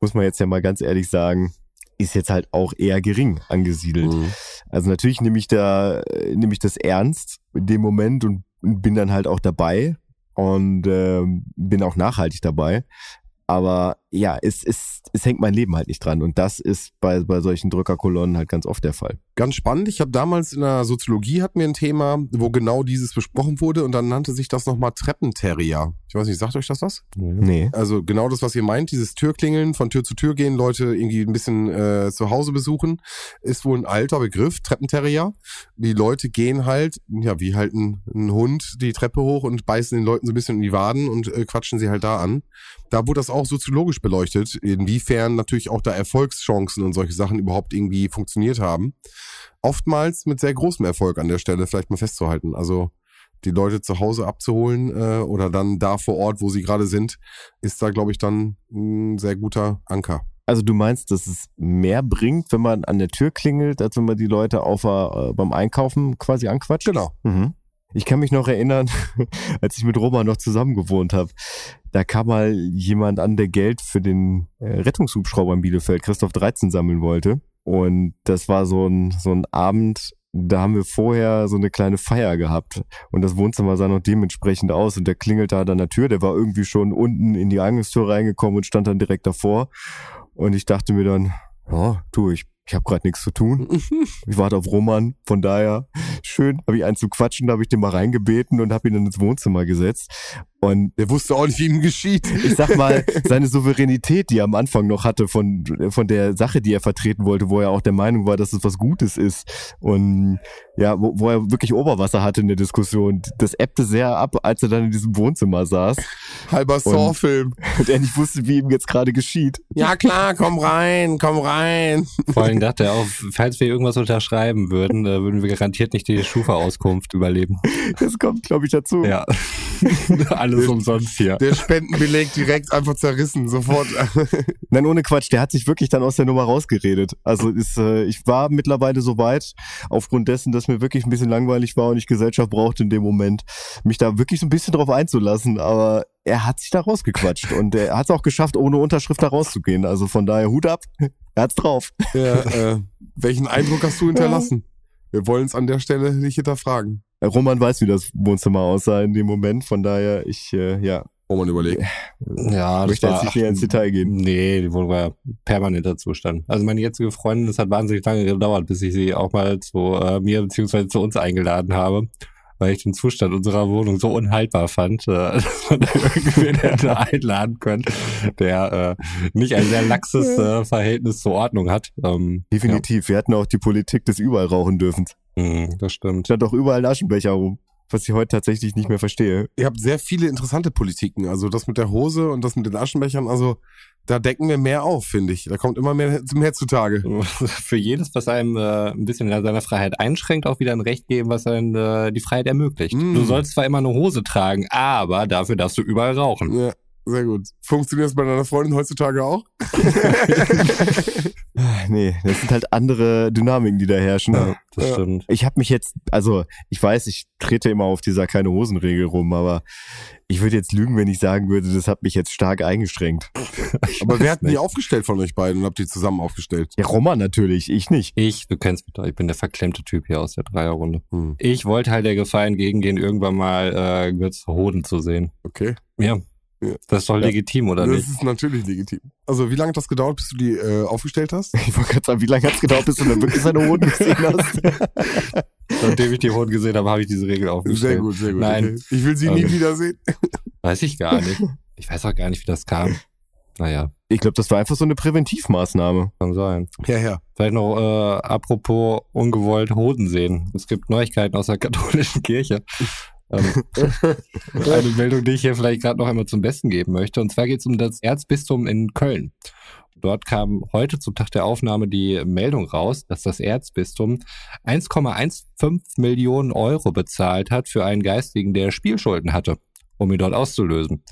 muss man jetzt ja mal ganz ehrlich sagen, ist jetzt halt auch eher gering angesiedelt. Mhm. Also natürlich nehme ich da, äh, nehme ich das ernst in dem Moment und bin dann halt auch dabei und ähm, bin auch nachhaltig dabei. Aber ja, es, es, es hängt mein Leben halt nicht dran. Und das ist bei, bei solchen Drückerkolonnen halt ganz oft der Fall. Ganz spannend. Ich habe damals in der Soziologie hatten wir ein Thema, wo genau dieses besprochen wurde und dann nannte sich das nochmal Treppenterrier. Ich weiß nicht, sagt euch das was? Nee. Also genau das, was ihr meint, dieses Türklingeln, von Tür zu Tür gehen, Leute irgendwie ein bisschen äh, zu Hause besuchen, ist wohl ein alter Begriff, Treppenterrier. Die Leute gehen halt, ja, wie halt ein, ein Hund die Treppe hoch und beißen den Leuten so ein bisschen in die Waden und äh, quatschen sie halt da an. Da wurde das auch soziologisch beleuchtet, inwiefern natürlich auch da Erfolgschancen und solche Sachen überhaupt irgendwie funktioniert haben. Oftmals mit sehr großem Erfolg an der Stelle, vielleicht mal festzuhalten. Also die Leute zu Hause abzuholen äh, oder dann da vor Ort, wo sie gerade sind, ist da, glaube ich, dann ein sehr guter Anker. Also du meinst, dass es mehr bringt, wenn man an der Tür klingelt, als wenn man die Leute auf, äh, beim Einkaufen quasi anquatscht? Genau. Mhm. Ich kann mich noch erinnern, [LAUGHS] als ich mit Roman noch zusammen gewohnt habe, da kam mal jemand an, der Geld für den äh, Rettungshubschrauber in Bielefeld, Christoph 13, sammeln wollte. Und das war so ein, so ein Abend, da haben wir vorher so eine kleine Feier gehabt. Und das Wohnzimmer sah noch dementsprechend aus. Und der klingelte halt an der Tür, der war irgendwie schon unten in die Eingangstür reingekommen und stand dann direkt davor. Und ich dachte mir dann, ja, du, ich, ich habe gerade nichts zu tun. [LAUGHS] Ich warte auf Roman, von daher schön, habe ich einen zu quatschen, da habe ich den mal reingebeten und habe ihn dann ins Wohnzimmer gesetzt. Und Der wusste auch nicht, wie ihm geschieht. ich sag mal, [LAUGHS] seine Souveränität, die er am Anfang noch hatte von, von der Sache, die er vertreten wollte, wo er auch der Meinung war, dass es was Gutes ist und ja, wo, wo er wirklich Oberwasser hatte in der Diskussion, das ebbte sehr ab, als er dann in diesem Wohnzimmer saß Halber Saw-Film. und er nicht wusste, wie ihm jetzt gerade geschieht. Ja klar, komm rein, komm rein. Vor allem dachte er auch, falls wir irgendwas unterschreiben würden, äh, würden wir garantiert nicht die Schufa-Auskunft überleben. Das kommt, glaube ich, dazu. Ja. [LAUGHS] Alles umsonst hier. Der Spendenbeleg direkt einfach zerrissen, sofort. [LAUGHS] Nein, ohne Quatsch, der hat sich wirklich dann aus der Nummer rausgeredet. Also ist, äh, ich war mittlerweile so weit, aufgrund dessen, dass mir wirklich ein bisschen langweilig war und ich Gesellschaft brauchte in dem Moment, mich da wirklich so ein bisschen drauf einzulassen. Aber er hat sich da rausgequatscht und er hat es auch geschafft, ohne Unterschrift da rauszugehen. Also von daher Hut ab, [LAUGHS] er hat's drauf. ja, äh, welchen Eindruck hast du [LAUGHS] hinterlassen? Wir wollen es an der Stelle nicht hinterfragen. Roman weiß, wie das Wohnzimmer aussah in dem Moment. Von daher, ich, äh, ja, Wo man überlegt. Ja, das möchte jetzt nicht näher ins Detail gehen. Nee, die Wohnung war permanenter Zustand. Also meine jetzige Freundin, es hat wahnsinnig lange gedauert, bis ich sie auch mal zu äh, mir beziehungsweise zu uns eingeladen habe, weil ich den Zustand unserer Wohnung so unhaltbar fand, äh, [LAUGHS] dass man da irgendwen [LAUGHS] hätte einladen können, der äh, nicht ein sehr laxes äh, Verhältnis zur Ordnung hat. Ähm, Definitiv. Wir hatten auch die Politik des überall rauchen dürfen. Mhm, das stimmt. Stand auch überall ein Aschenbecher rum. Was ich heute tatsächlich nicht mehr verstehe. Ihr habt sehr viele interessante Politiken. Also das mit der Hose und das mit den Aschenbechern. Also da decken wir mehr auf, finde ich. Da kommt immer mehr, mehr zutage. [LAUGHS] Für jedes, was einem äh, ein bisschen in seiner Freiheit einschränkt, auch wieder ein Recht geben, was einem äh, die Freiheit ermöglicht. Mm. Du sollst zwar immer eine Hose tragen, aber dafür darfst du überall rauchen. Ja, sehr gut. Funktioniert das bei deiner Freundin heutzutage auch? [LAUGHS] Nee, das sind halt andere Dynamiken, die da herrschen. Ja, das Ja. stimmt. Ich habe mich jetzt, also ich weiß, ich trete immer auf dieser keine Hosenregel rum, aber ich würde jetzt lügen, wenn ich sagen würde, das hat mich jetzt stark eingeschränkt. [LAUGHS] Aber wer hat die aufgestellt von euch beiden und habt die zusammen aufgestellt? Ja, Roman natürlich, ich nicht. Ich, du kennst mich doch, ich bin der verklemmte Typ hier aus der Dreierrunde. Hm. Ich wollte halt der Gefahr entgegengehen, irgendwann mal äh, Götz Hoden zu sehen. Okay. Ja. Ja. Das ist doch Ja. legitim, oder das nicht? ist natürlich legitim. Also wie lange hat das gedauert, bis du die äh, aufgestellt hast? [LAUGHS] Ich wollte gerade sagen, wie lange hat's gedauert, bis du dann wirklich seine Hoden gesehen hast? [LAUGHS] Nachdem ich die Hoden gesehen habe, habe ich diese Regel aufgestellt. Sehr gut, sehr gut. Nein. Okay. Ich will sie nie Also- wiedersehen. [LAUGHS] Weiß ich gar nicht. Ich weiß auch gar nicht, wie das kam. Naja, Ich glaube, das war einfach so eine Präventivmaßnahme. kann sein. Ja, ja. Vielleicht noch äh, apropos ungewollt Hoden sehen. Es gibt Neuigkeiten aus der katholischen Kirche. Ähm, [LAUGHS] eine Meldung, die ich hier vielleicht gerade noch einmal zum Besten geben möchte. Und zwar geht es um das Erzbistum in Köln. Dort kam heute zum Tag der Aufnahme die Meldung raus, dass das Erzbistum 1,15 Millionen Euro bezahlt hat für einen Geistigen, der Spielschulden hatte, um ihn dort auszulösen.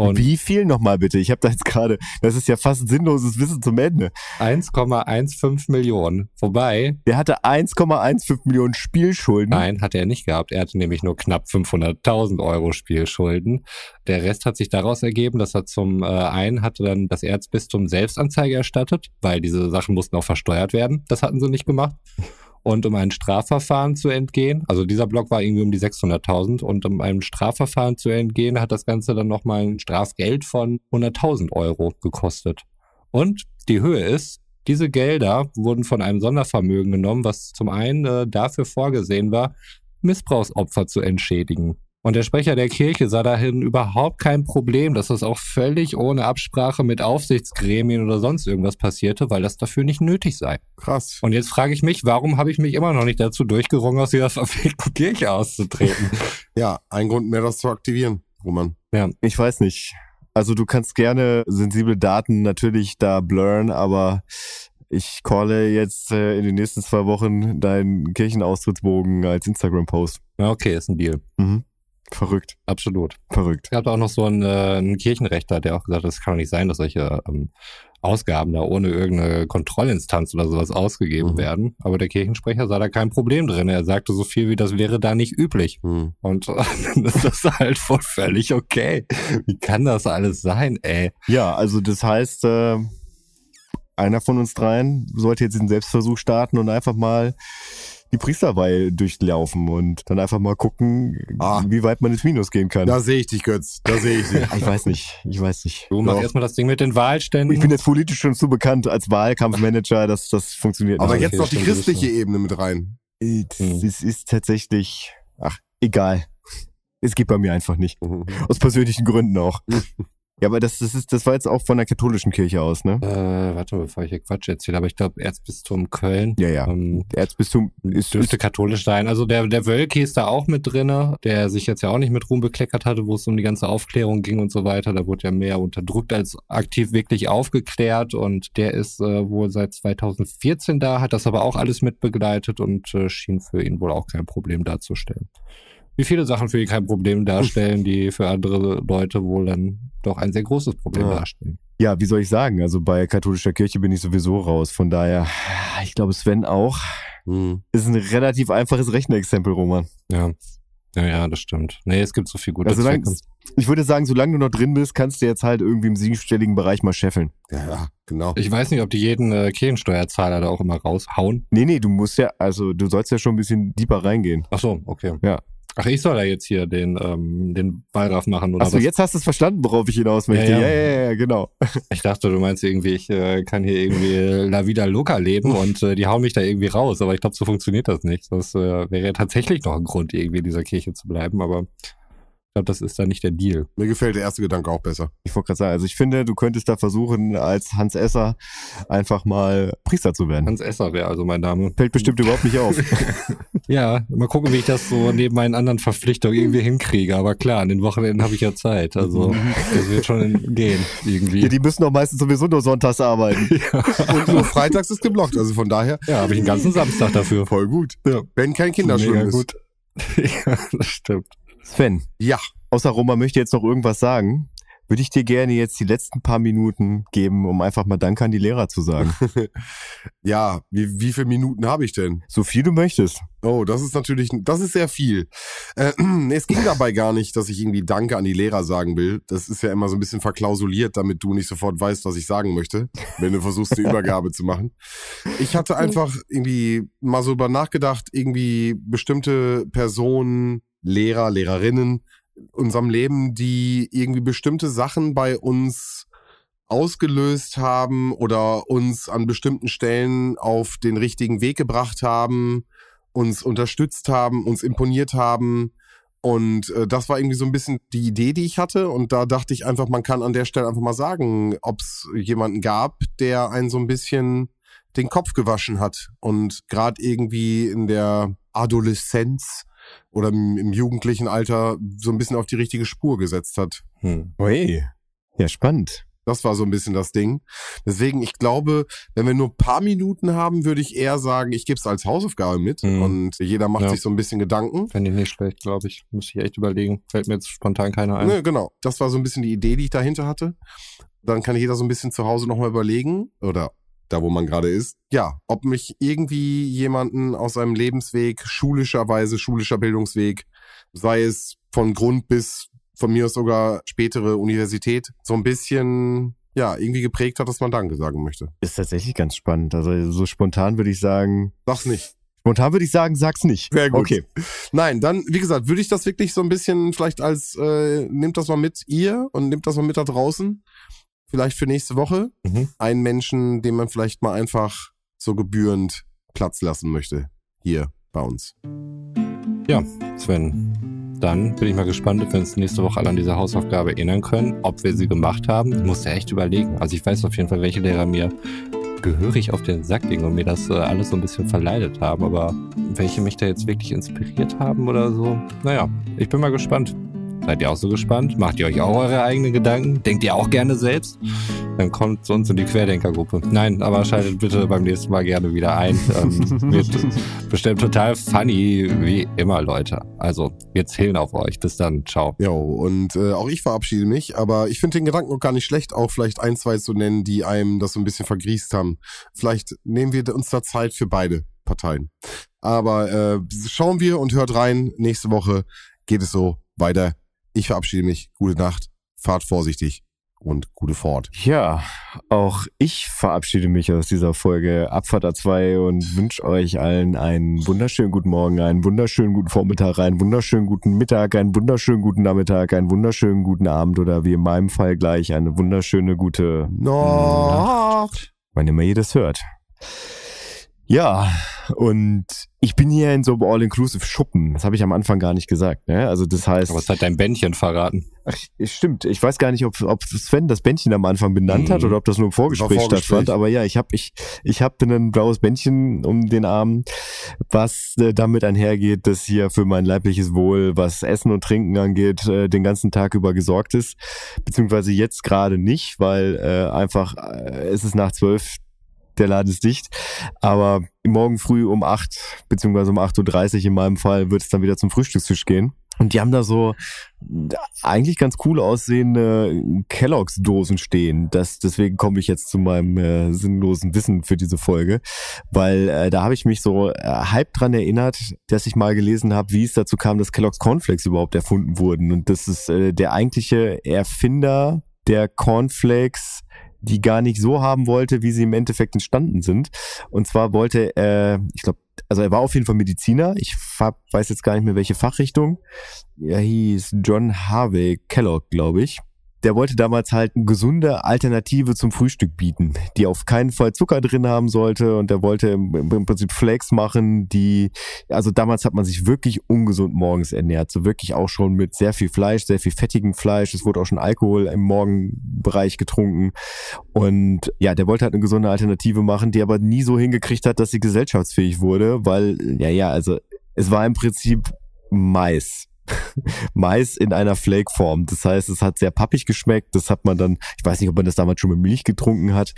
Und Wie viel nochmal bitte? Ich habe da jetzt gerade, das ist ja fast sinnloses Wissen zum Ende. 1,15 Millionen. Wobei, Der hatte 1,15 Millionen Spielschulden. Nein, hat er nicht gehabt. Er hatte nämlich nur knapp 500.000 Euro Spielschulden. Der Rest hat sich daraus ergeben, dass er zum äh, einen hatte dann das Erzbistum Selbstanzeige erstattet, weil diese Sachen mussten auch versteuert werden. Das hatten sie nicht gemacht. Und um ein Strafverfahren zu entgehen, also dieser Block war irgendwie um die 600.000 und um einem Strafverfahren zu entgehen, hat das Ganze dann nochmal ein Strafgeld von 100.000 Euro gekostet. Und die Höhe ist, diese Gelder wurden von einem Sondervermögen genommen, was zum einen äh, dafür vorgesehen war, Missbrauchsopfer zu entschädigen. Und der Sprecher der Kirche sah dahin überhaupt kein Problem, dass das auch völlig ohne Absprache mit Aufsichtsgremien oder sonst irgendwas passierte, weil das dafür nicht nötig sei. Krass. Und jetzt frage ich mich, warum habe ich mich immer noch nicht dazu durchgerungen, aus dieser [LAUGHS] verfickten Kirche auszutreten? [LAUGHS] Ja, ein Grund mehr, das zu aktivieren, Roman. Ich weiß nicht. Also du kannst gerne sensible Daten natürlich da blurren, aber ich calle jetzt äh, in den nächsten zwei Wochen deinen Kirchenaustrittsbogen als Instagram-Post. Ja, okay, ist ein Deal. Mhm. Verrückt, Absolut. verrückt. Es gab auch noch so einen, äh, einen Kirchenrechter, der auch gesagt hat, es kann doch nicht sein, dass solche ähm, Ausgaben da ohne irgendeine Kontrollinstanz oder sowas ausgegeben Mhm. werden. Aber der Kirchensprecher sah da kein Problem drin. Er sagte so viel wie, das wäre da nicht üblich. Hm. Und [LAUGHS] dann ist das halt voll völlig okay. Wie kann das alles sein, ey? Ja, also das heißt, äh, einer von uns dreien sollte jetzt den Selbstversuch starten und einfach mal die Priesterweihe durchlaufen und dann einfach mal gucken, Ah. wie weit man ins Minus gehen kann. Da sehe ich dich, Götz. Da sehe ich dich. [LAUGHS] ich weiß nicht, ich weiß nicht. Du mach Doch. erstmal das Ding mit den Wahlständen. Ich bin jetzt politisch schon zu bekannt als Wahlkampfmanager, dass das funktioniert Aber okay, jetzt noch die christliche ist Ebene mit rein. nicht. Hm. Es ist tatsächlich, ach, egal. Es geht bei mir einfach nicht. Aus persönlichen Gründen auch. [LAUGHS] Ja, aber das, das ist, das war jetzt auch von der katholischen Kirche aus, ne? äh, warte, bevor ich hier Quatsch erzähle, aber ich glaube Erzbistum Köln. Ja, ja. Ähm, Erzbistum ist, dürfte ist katholisch sein. Also der, der Wölki ist da auch mit drinne, der sich jetzt ja auch nicht mit Ruhm bekleckert hatte, wo es um die ganze Aufklärung ging und so weiter. Da wurde ja mehr unterdrückt als aktiv wirklich aufgeklärt und der ist äh, wohl seit 2014 da, hat das aber auch alles mit begleitet und äh, schien für ihn wohl auch kein Problem darzustellen. Wie viele Sachen für ihn kein Problem darstellen, die für andere Leute wohl dann doch ein sehr großes Problem Ja. darstellen. Ja, wie soll ich sagen? Also bei katholischer Kirche bin ich sowieso raus. Von daher, ich glaube, Sven auch. Hm. Ist ein relativ einfaches Rechenexempel, Roman. Ja. Ja, ja, das stimmt. Nee, es gibt so viel gute Also Zwecke. ich würde sagen, solange du noch drin bist, kannst du jetzt halt irgendwie im siebenstelligen Bereich mal scheffeln. Ja, ja, genau. Ich weiß nicht, ob die jeden äh, Kirchensteuerzahler da auch immer raushauen. Nee, nee, du musst ja, also du sollst ja schon ein bisschen deeper reingehen. Ach so, okay. Ja. Ach, ich soll da jetzt hier den, ähm, den Wallraff machen, oder Achso, was? jetzt hast du es verstanden, worauf ich hinaus möchte. Ja, Ja, ja. ja, ja, ja, genau. [LAUGHS] Ich dachte, du meinst irgendwie, ich äh, kann hier irgendwie La Vida Loca leben und äh, die hauen mich da irgendwie raus. Aber ich glaube, so funktioniert das nicht. Das äh, wäre ja tatsächlich noch ein Grund, irgendwie in dieser Kirche zu bleiben. Aber ich glaube, das ist da nicht der Deal. Mir gefällt der erste Gedanke auch besser. Ich wollte gerade sagen, also ich finde, du könntest da versuchen, als Hans Esser einfach mal Priester zu werden. Hans Esser wäre also mein Name. Fällt bestimmt [LAUGHS] überhaupt nicht auf. [LAUGHS] Ja, mal gucken, wie ich das so neben meinen anderen Verpflichtungen irgendwie hinkriege. Aber klar, an den Wochenenden habe ich ja Zeit. Also [LAUGHS] das wird schon gehen irgendwie. Ja, die müssen doch meistens sowieso nur sonntags arbeiten. Und nur freitags ist geblockt, also von daher Ja, habe ich einen ganzen Samstag dafür. voll gut. Ja. Wenn kein Kinderschwimmen Mega ist. gut. ja, das stimmt. Sven, Ja, außer Roma möchte jetzt noch irgendwas sagen. Würde ich dir gerne jetzt die letzten paar Minuten geben, um einfach mal Danke an die Lehrer zu sagen. [LAUGHS] ja. Wie, wie viele Minuten habe ich denn? so viel du möchtest. Oh, das ist natürlich, das ist sehr viel. Äh, [CLEARS THROAT] es ging dabei gar nicht, dass ich irgendwie Danke an die Lehrer sagen will. Das ist ja immer so ein bisschen verklausuliert, damit du nicht sofort weißt, was ich sagen möchte, wenn du versuchst, die [LAUGHS] Übergabe zu machen. Ich hatte einfach irgendwie mal so über nachgedacht, irgendwie bestimmte Personen, Lehrer, Lehrerinnen in unserem Leben, die irgendwie bestimmte Sachen bei uns ausgelöst haben oder uns an bestimmten Stellen auf den richtigen Weg gebracht haben, uns unterstützt haben, uns imponiert haben Und äh, das war irgendwie so ein bisschen die Idee, die ich hatte. Und da dachte ich einfach, man kann an der Stelle einfach mal sagen, ob es jemanden gab, der einen so ein bisschen den Kopf gewaschen hat und gerade irgendwie in der Adoleszenz oder im, im, jugendlichen Alter so ein bisschen auf die richtige Spur gesetzt hat. Hm. Ui. Ja, spannend. Das war so ein bisschen das Ding. Deswegen, ich glaube, wenn wir nur ein paar Minuten haben, würde ich eher sagen, ich gebe es als Hausaufgabe mit mhm. und jeder macht ja. sich so ein bisschen Gedanken. Fände ich nicht schlecht, glaube ich. Muss ich echt überlegen. Fällt mir jetzt spontan keiner ein. Nee, genau. Das war so ein bisschen die Idee, die ich dahinter hatte. Dann kann jeder so ein bisschen zu Hause nochmal überlegen oder da, wo man gerade ist. Ja, ob mich irgendwie jemanden aus seinem Lebensweg, schulischerweise, schulischer Bildungsweg, sei es von Grund bis von mir aus sogar spätere Universität, so ein bisschen ja, irgendwie geprägt hat, dass man Danke sagen möchte. Ist tatsächlich ganz spannend. Also so spontan würde ich sagen. Sag's nicht. Spontan würde ich sagen, sag's nicht. Sehr gut. Okay. Nein, dann, wie gesagt, würde ich das wirklich so ein bisschen vielleicht als, äh, nehmt das mal mit ihr und nehmt das mal mit da draußen. Vielleicht für nächste Woche. Mhm. Einen Menschen, den man vielleicht mal einfach so gebührend Platz lassen möchte. Hier bei uns. Ja, Sven, dann bin ich mal gespannt, ob wir uns nächste Woche alle an diese Hausaufgabe erinnern können, ob wir sie gemacht haben. Ich muss ja echt überlegen. Also ich weiß auf jeden Fall, welche Lehrer mir gehörig auf den Sack gingen und mir das äh, alles so ein bisschen verleidet haben. Aber welche mich da jetzt wirklich inspiriert haben oder so, naja, ich bin mal gespannt. Seid ihr auch so gespannt? Macht ihr euch auch eure eigenen Gedanken? Denkt ihr auch gerne selbst? Dann kommt zu uns in die Querdenkergruppe. Nein, aber schaltet bitte beim nächsten Mal gerne wieder ein. Ähm, [LAUGHS] wird bestimmt total funny, wie immer, Leute. Also, wir zählen auf euch. Bis dann. Ciao. Jo, und äh, auch ich verabschiede mich, aber ich finde den Gedanken auch gar nicht schlecht, auch vielleicht ein, zwei zu nennen, die einem das so ein bisschen vergriest haben. Vielleicht nehmen wir uns da Zeit für beide Parteien. Aber äh, schauen wir und hört rein. Nächste Woche geht es so weiter ich verabschiede mich. Gute Nacht. Fahrt vorsichtig und gute Fahrt. Ja, auch ich verabschiede mich aus dieser Folge Abfahrt A2 und wünsche euch allen einen wunderschönen guten Morgen, einen wunderschönen guten Vormittag, einen wunderschönen guten Mittag, einen wunderschönen guten Nachmittag, einen wunderschönen guten Abend oder wie in meinem Fall gleich eine wunderschöne gute Nacht. Wann immer ihr das hört. Ja, und ich bin hier in so einem All-Inclusive-Schuppen. Das habe ich am Anfang gar nicht gesagt. Ne? Also das heißt. Aber es hat dein Bändchen verraten. Ach, stimmt. Ich weiß gar nicht, ob, ob Sven das Bändchen am Anfang benannt mhm. hat oder ob das nur im Vorgespräch, Vorgespräch, stattfand. Aber ja, ich habe ich, ich hab ein blaues Bändchen um den Arm, was äh, damit einhergeht, dass hier für mein leibliches Wohl, was Essen und Trinken angeht, äh, den ganzen Tag über gesorgt ist. Beziehungsweise jetzt gerade nicht, weil äh, einfach äh, es ist nach zwölf der Laden ist dicht. Aber morgen früh um acht beziehungsweise um 8.30 Uhr in meinem Fall wird es dann wieder zum Frühstückstisch gehen. Und die haben da so eigentlich ganz cool aussehende Kelloggs-Dosen stehen. Das, deswegen komme ich jetzt zu meinem äh, sinnlosen Wissen für diese Folge, weil äh, da habe ich mich so äh, halb dran erinnert, dass ich mal gelesen habe, wie es dazu kam, dass Kellogg's Cornflakes überhaupt erfunden wurden. Und das ist äh, der eigentliche Erfinder der Cornflakes die gar nicht so haben wollte, wie sie im Endeffekt entstanden sind. Und zwar wollte, äh, ich glaube, also er war auf jeden Fall Mediziner. Ich weiß jetzt gar nicht mehr welche Fachrichtung. Er hieß John Harvey Kellogg, glaube ich der wollte damals halt eine gesunde Alternative zum Frühstück bieten, die auf keinen Fall Zucker drin haben sollte. Und der wollte im, im, Prinzip Flakes machen, die, also damals hat man sich wirklich ungesund morgens ernährt, so wirklich auch schon mit sehr viel Fleisch, sehr viel fettigem Fleisch, es wurde auch schon Alkohol im Morgenbereich getrunken. Und ja, der wollte halt eine gesunde Alternative machen, die aber nie so hingekriegt hat, dass sie gesellschaftsfähig wurde, weil, ja, ja, also es war im Prinzip Mais [LAUGHS] Mais in einer Flake-Form. Das heißt, es hat sehr pappig geschmeckt. Das hat man dann, ich weiß nicht, ob man das damals schon mit Milch getrunken hat.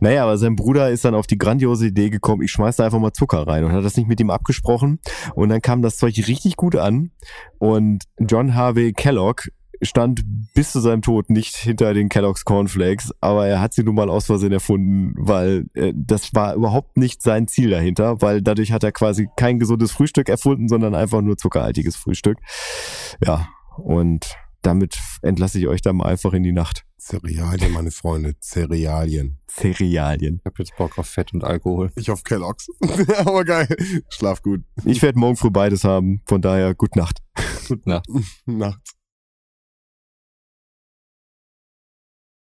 Naja, aber sein Bruder ist dann auf die grandiose Idee gekommen, ich schmeiß da einfach mal Zucker rein und hat das nicht mit ihm abgesprochen. Und dann kam das Zeug richtig gut an. Und John Harvey Kellogg stand bis zu seinem Tod nicht hinter den Kellogg's Cornflakes, aber er hat sie nun mal aus Versehen erfunden, weil äh, das war überhaupt nicht sein Ziel dahinter, weil dadurch hat er quasi kein gesundes Frühstück erfunden, sondern einfach nur zuckerhaltiges Frühstück. Ja, und damit entlasse ich euch dann mal einfach in die Nacht. Cerealien, meine Freunde, Cerealien. Cerealien. Ich hab jetzt Bock auf Fett und Alkohol. Ich auf Kellogg's. [LAUGHS] Aber geil. Schlaf gut. Ich werde morgen früh beides haben, von daher, gut Nacht. Gut Nacht. [LAUGHS] Nacht.